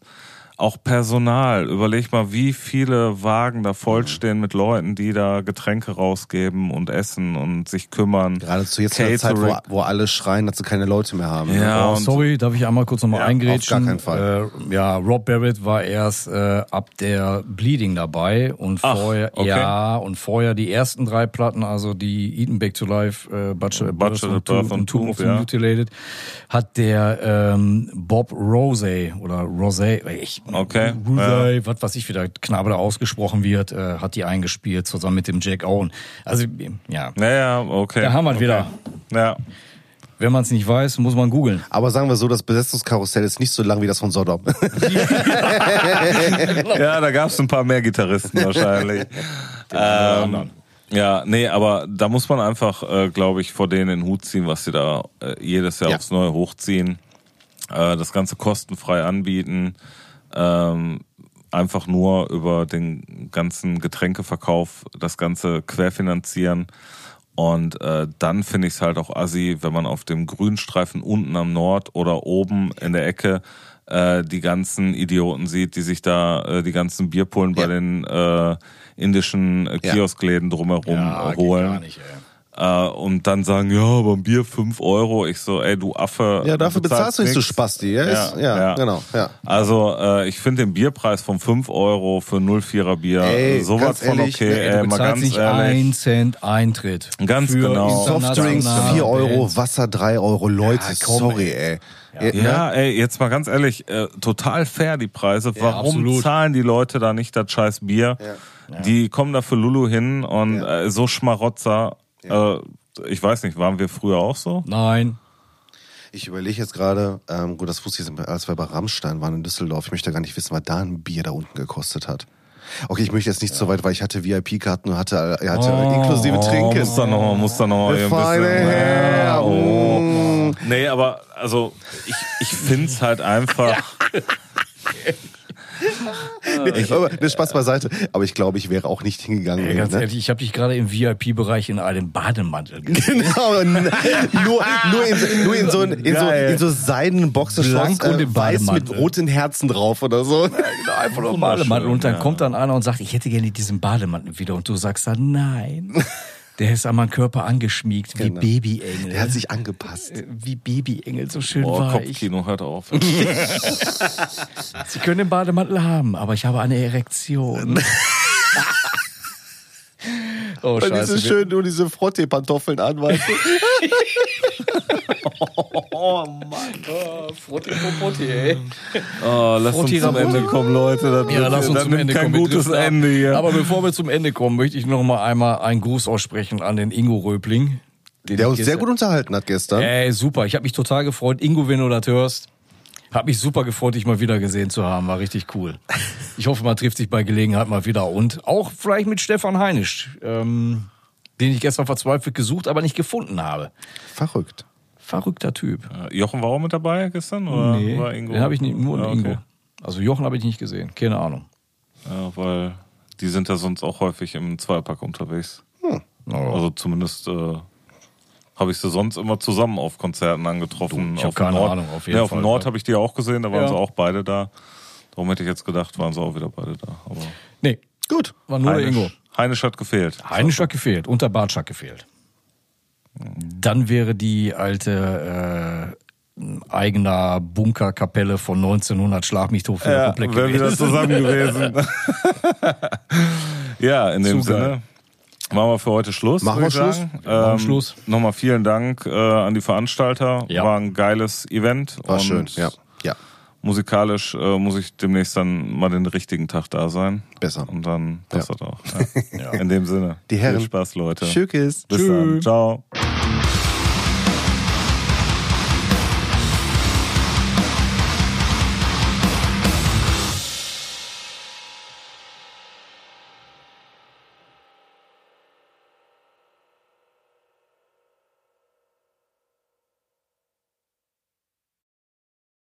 auch Personal. Überleg mal, wie viele Wagen da vollstehen mit Leuten, die da Getränke rausgeben und essen und sich kümmern. Geradezu jetzt in der Zeit, wo, wo alle schreien, dass sie keine Leute mehr haben. ne? Ja, Oh, und- sorry, darf ich einmal kurz nochmal Ja, eingrätschen? auf gar keinen Fall. Äh, ja, Rob Barrett war erst äh, ab der Bleeding dabei und Ach, vorher, okay. ja, und vorher die ersten drei Platten, also die Eaten Back to Life, äh, Butcher, Butcher Birth und, Tomb, of ja. Mutilated, hat der ähm, Bob Rosé oder Rosé, ich, Okay, Rosé, was weiß ich, wie der Knabe da ausgesprochen wird, äh, hat die eingespielt zusammen mit dem Jack Owen. Also, ja, Naja, okay. da haben wir okay. wieder. Ja. Wenn man es nicht weiß, muss man googeln. Aber sagen wir so, das Besetzungskarussell ist nicht so lang wie das von Sodom. ja, da gab es ein paar mehr Gitarristen wahrscheinlich. ähm, ja, nee, aber da muss man einfach, äh, glaube ich, vor denen den Hut ziehen, was sie da äh, jedes Jahr Ja. aufs Neue hochziehen. Äh, das Ganze kostenfrei anbieten. Ähm, einfach nur über den ganzen Getränkeverkauf das Ganze querfinanzieren. Und äh, dann finde ich es halt auch assi, wenn man auf dem Grünstreifen unten am Nord oder oben in der Ecke äh, die ganzen Idioten sieht, die sich da äh, die ganzen Bierpullen bei Ja. den äh, indischen äh. Kioskläden drumherum Ja, äh, geht holen. gar nicht, ey. Äh, und dann sagen, ja, aber ein Bier 5 Euro. Ich so, ey, du Affe. ja, dafür bezahlst du nicht so. Spasti. Ja, ist, ja, genau. Ja. Also äh, ich finde den Bierpreis von 5 Euro für 04er Bier Ey, sowas ganz von ehrlich, okay. ey, Ey, mal ganz nicht ehrlich. ein Cent Eintritt. Ganz Für genau. Softdrinks 4 Euro. Wasser 3 Euro. Leute, Ja, komm, sorry, ey. Ja, Ja, ey, jetzt mal ganz ehrlich, äh, total fair die Preise. Warum absolut. zahlen die Leute da nicht das scheiß Bier? Die kommen da für Lulu hin und Ja. äh, so Schmarotzer. Äh, ich weiß nicht, waren wir früher auch so? Nein. Ich überlege jetzt gerade, ähm, gut, das wusste ich, jetzt, als wir bei Rammstein waren in Düsseldorf. Ich möchte gar nicht wissen, was da ein Bier da unten gekostet hat. Okay, ich möchte jetzt nicht so weit, weil ich hatte VIP-Karten und hatte, hatte Oh, inklusive Trinken. Muss da noch, muss da noch Der ein bisschen. Herr. Ja, oh. Mm. Nee, aber also ich, ich find's halt einfach. Nee, aber, nee, Spaß beiseite. Aber ich glaube, ich wäre auch nicht hingegangen. Ey, ganz ne? ehrlich, ich habe dich gerade im VIP-Bereich in einem Bademantel gesehen. Genau, nur, nur, in, nur in so, in so, in so seidenen Boxershorts, äh, im weiß mit Bademantel. roten Herzen drauf oder so. Einfach nur Bademantel. Und dann ja. kommt dann einer und sagt, ich hätte gerne diesen Bademantel wieder. Und du sagst dann, nein. Der ist an meinen Körper angeschmiegt, wie Genau. Babyengel. Der hat sich angepasst. Äh, wie Babyengel, so schön Oh, weich. Kopfkino, hört auf. Sie können den Bademantel haben, aber ich habe eine Erektion. oh, Und diese scheiße. schön nur diese Frottee-Pantoffeln an, weißt du? Frotti, Frotti, ey. Oh, lass uns Frotti zum Rabotti. Ende kommen, Leute. Das, Ja, wird- lass uns das zum Ende kein kommen. Gutes. Ende hier. Aber bevor wir zum Ende kommen, möchte ich noch mal einmal einen Gruß aussprechen an den Ingo Röbling. den Der uns sehr gut unterhalten hat gestern. Ey, super. Ich habe mich total gefreut. Ingo, wenn du das hörst, hab mich super gefreut, dich mal wieder gesehen zu haben. War richtig cool. Ich hoffe, man trifft sich bei Gelegenheit mal wieder. Und auch vielleicht mit Stefan Heinisch, ähm, den ich gestern verzweifelt gesucht, aber nicht gefunden habe. Verrückt. Verrückter Typ. Jochen war auch mit dabei gestern? Oder war Ingo? den habe ich nicht, nur Ja, okay. Ingo. Also Jochen habe ich nicht gesehen. Keine Ahnung. Ja, weil die sind ja sonst auch häufig im Zweierpack unterwegs. Also zumindest äh, habe ich sie sonst immer zusammen auf Konzerten angetroffen. Du, ich hab auf dem keine Nord, Ahnung, auf jeden ja, auf Fall, dem Nord ja. habe ich die auch gesehen, da waren Ja. sie auch beide da. Darum hätte ich jetzt gedacht, waren sie auch wieder beide da. Aber Nee, Gut. war nur der Ingo. Heinisch, hat gefehlt. Heinisch hat gefehlt und der Bartsch hat gefehlt. Dann wäre die alte äh, eigener Bunkerkapelle von 1900 Schlag mich tot wieder Ja, komplett wäre wieder gewesen. zusammen gewesen. ja, in dem geil. Sinne. Machen wir für heute Schluss. Machen wir Schluss? machen Ähm, Schluss. Nochmal vielen Dank äh, an die Veranstalter. Ja. War ein geiles Event. War und schön. Ja. Ja. Musikalisch äh, muss ich demnächst dann mal den richtigen Tag da sein. Besser. Und dann passt Ja. das auch. Ja. In dem Sinne. Die Herren. Viel Spaß, Leute. Tschüss. Bis dann. Ciao.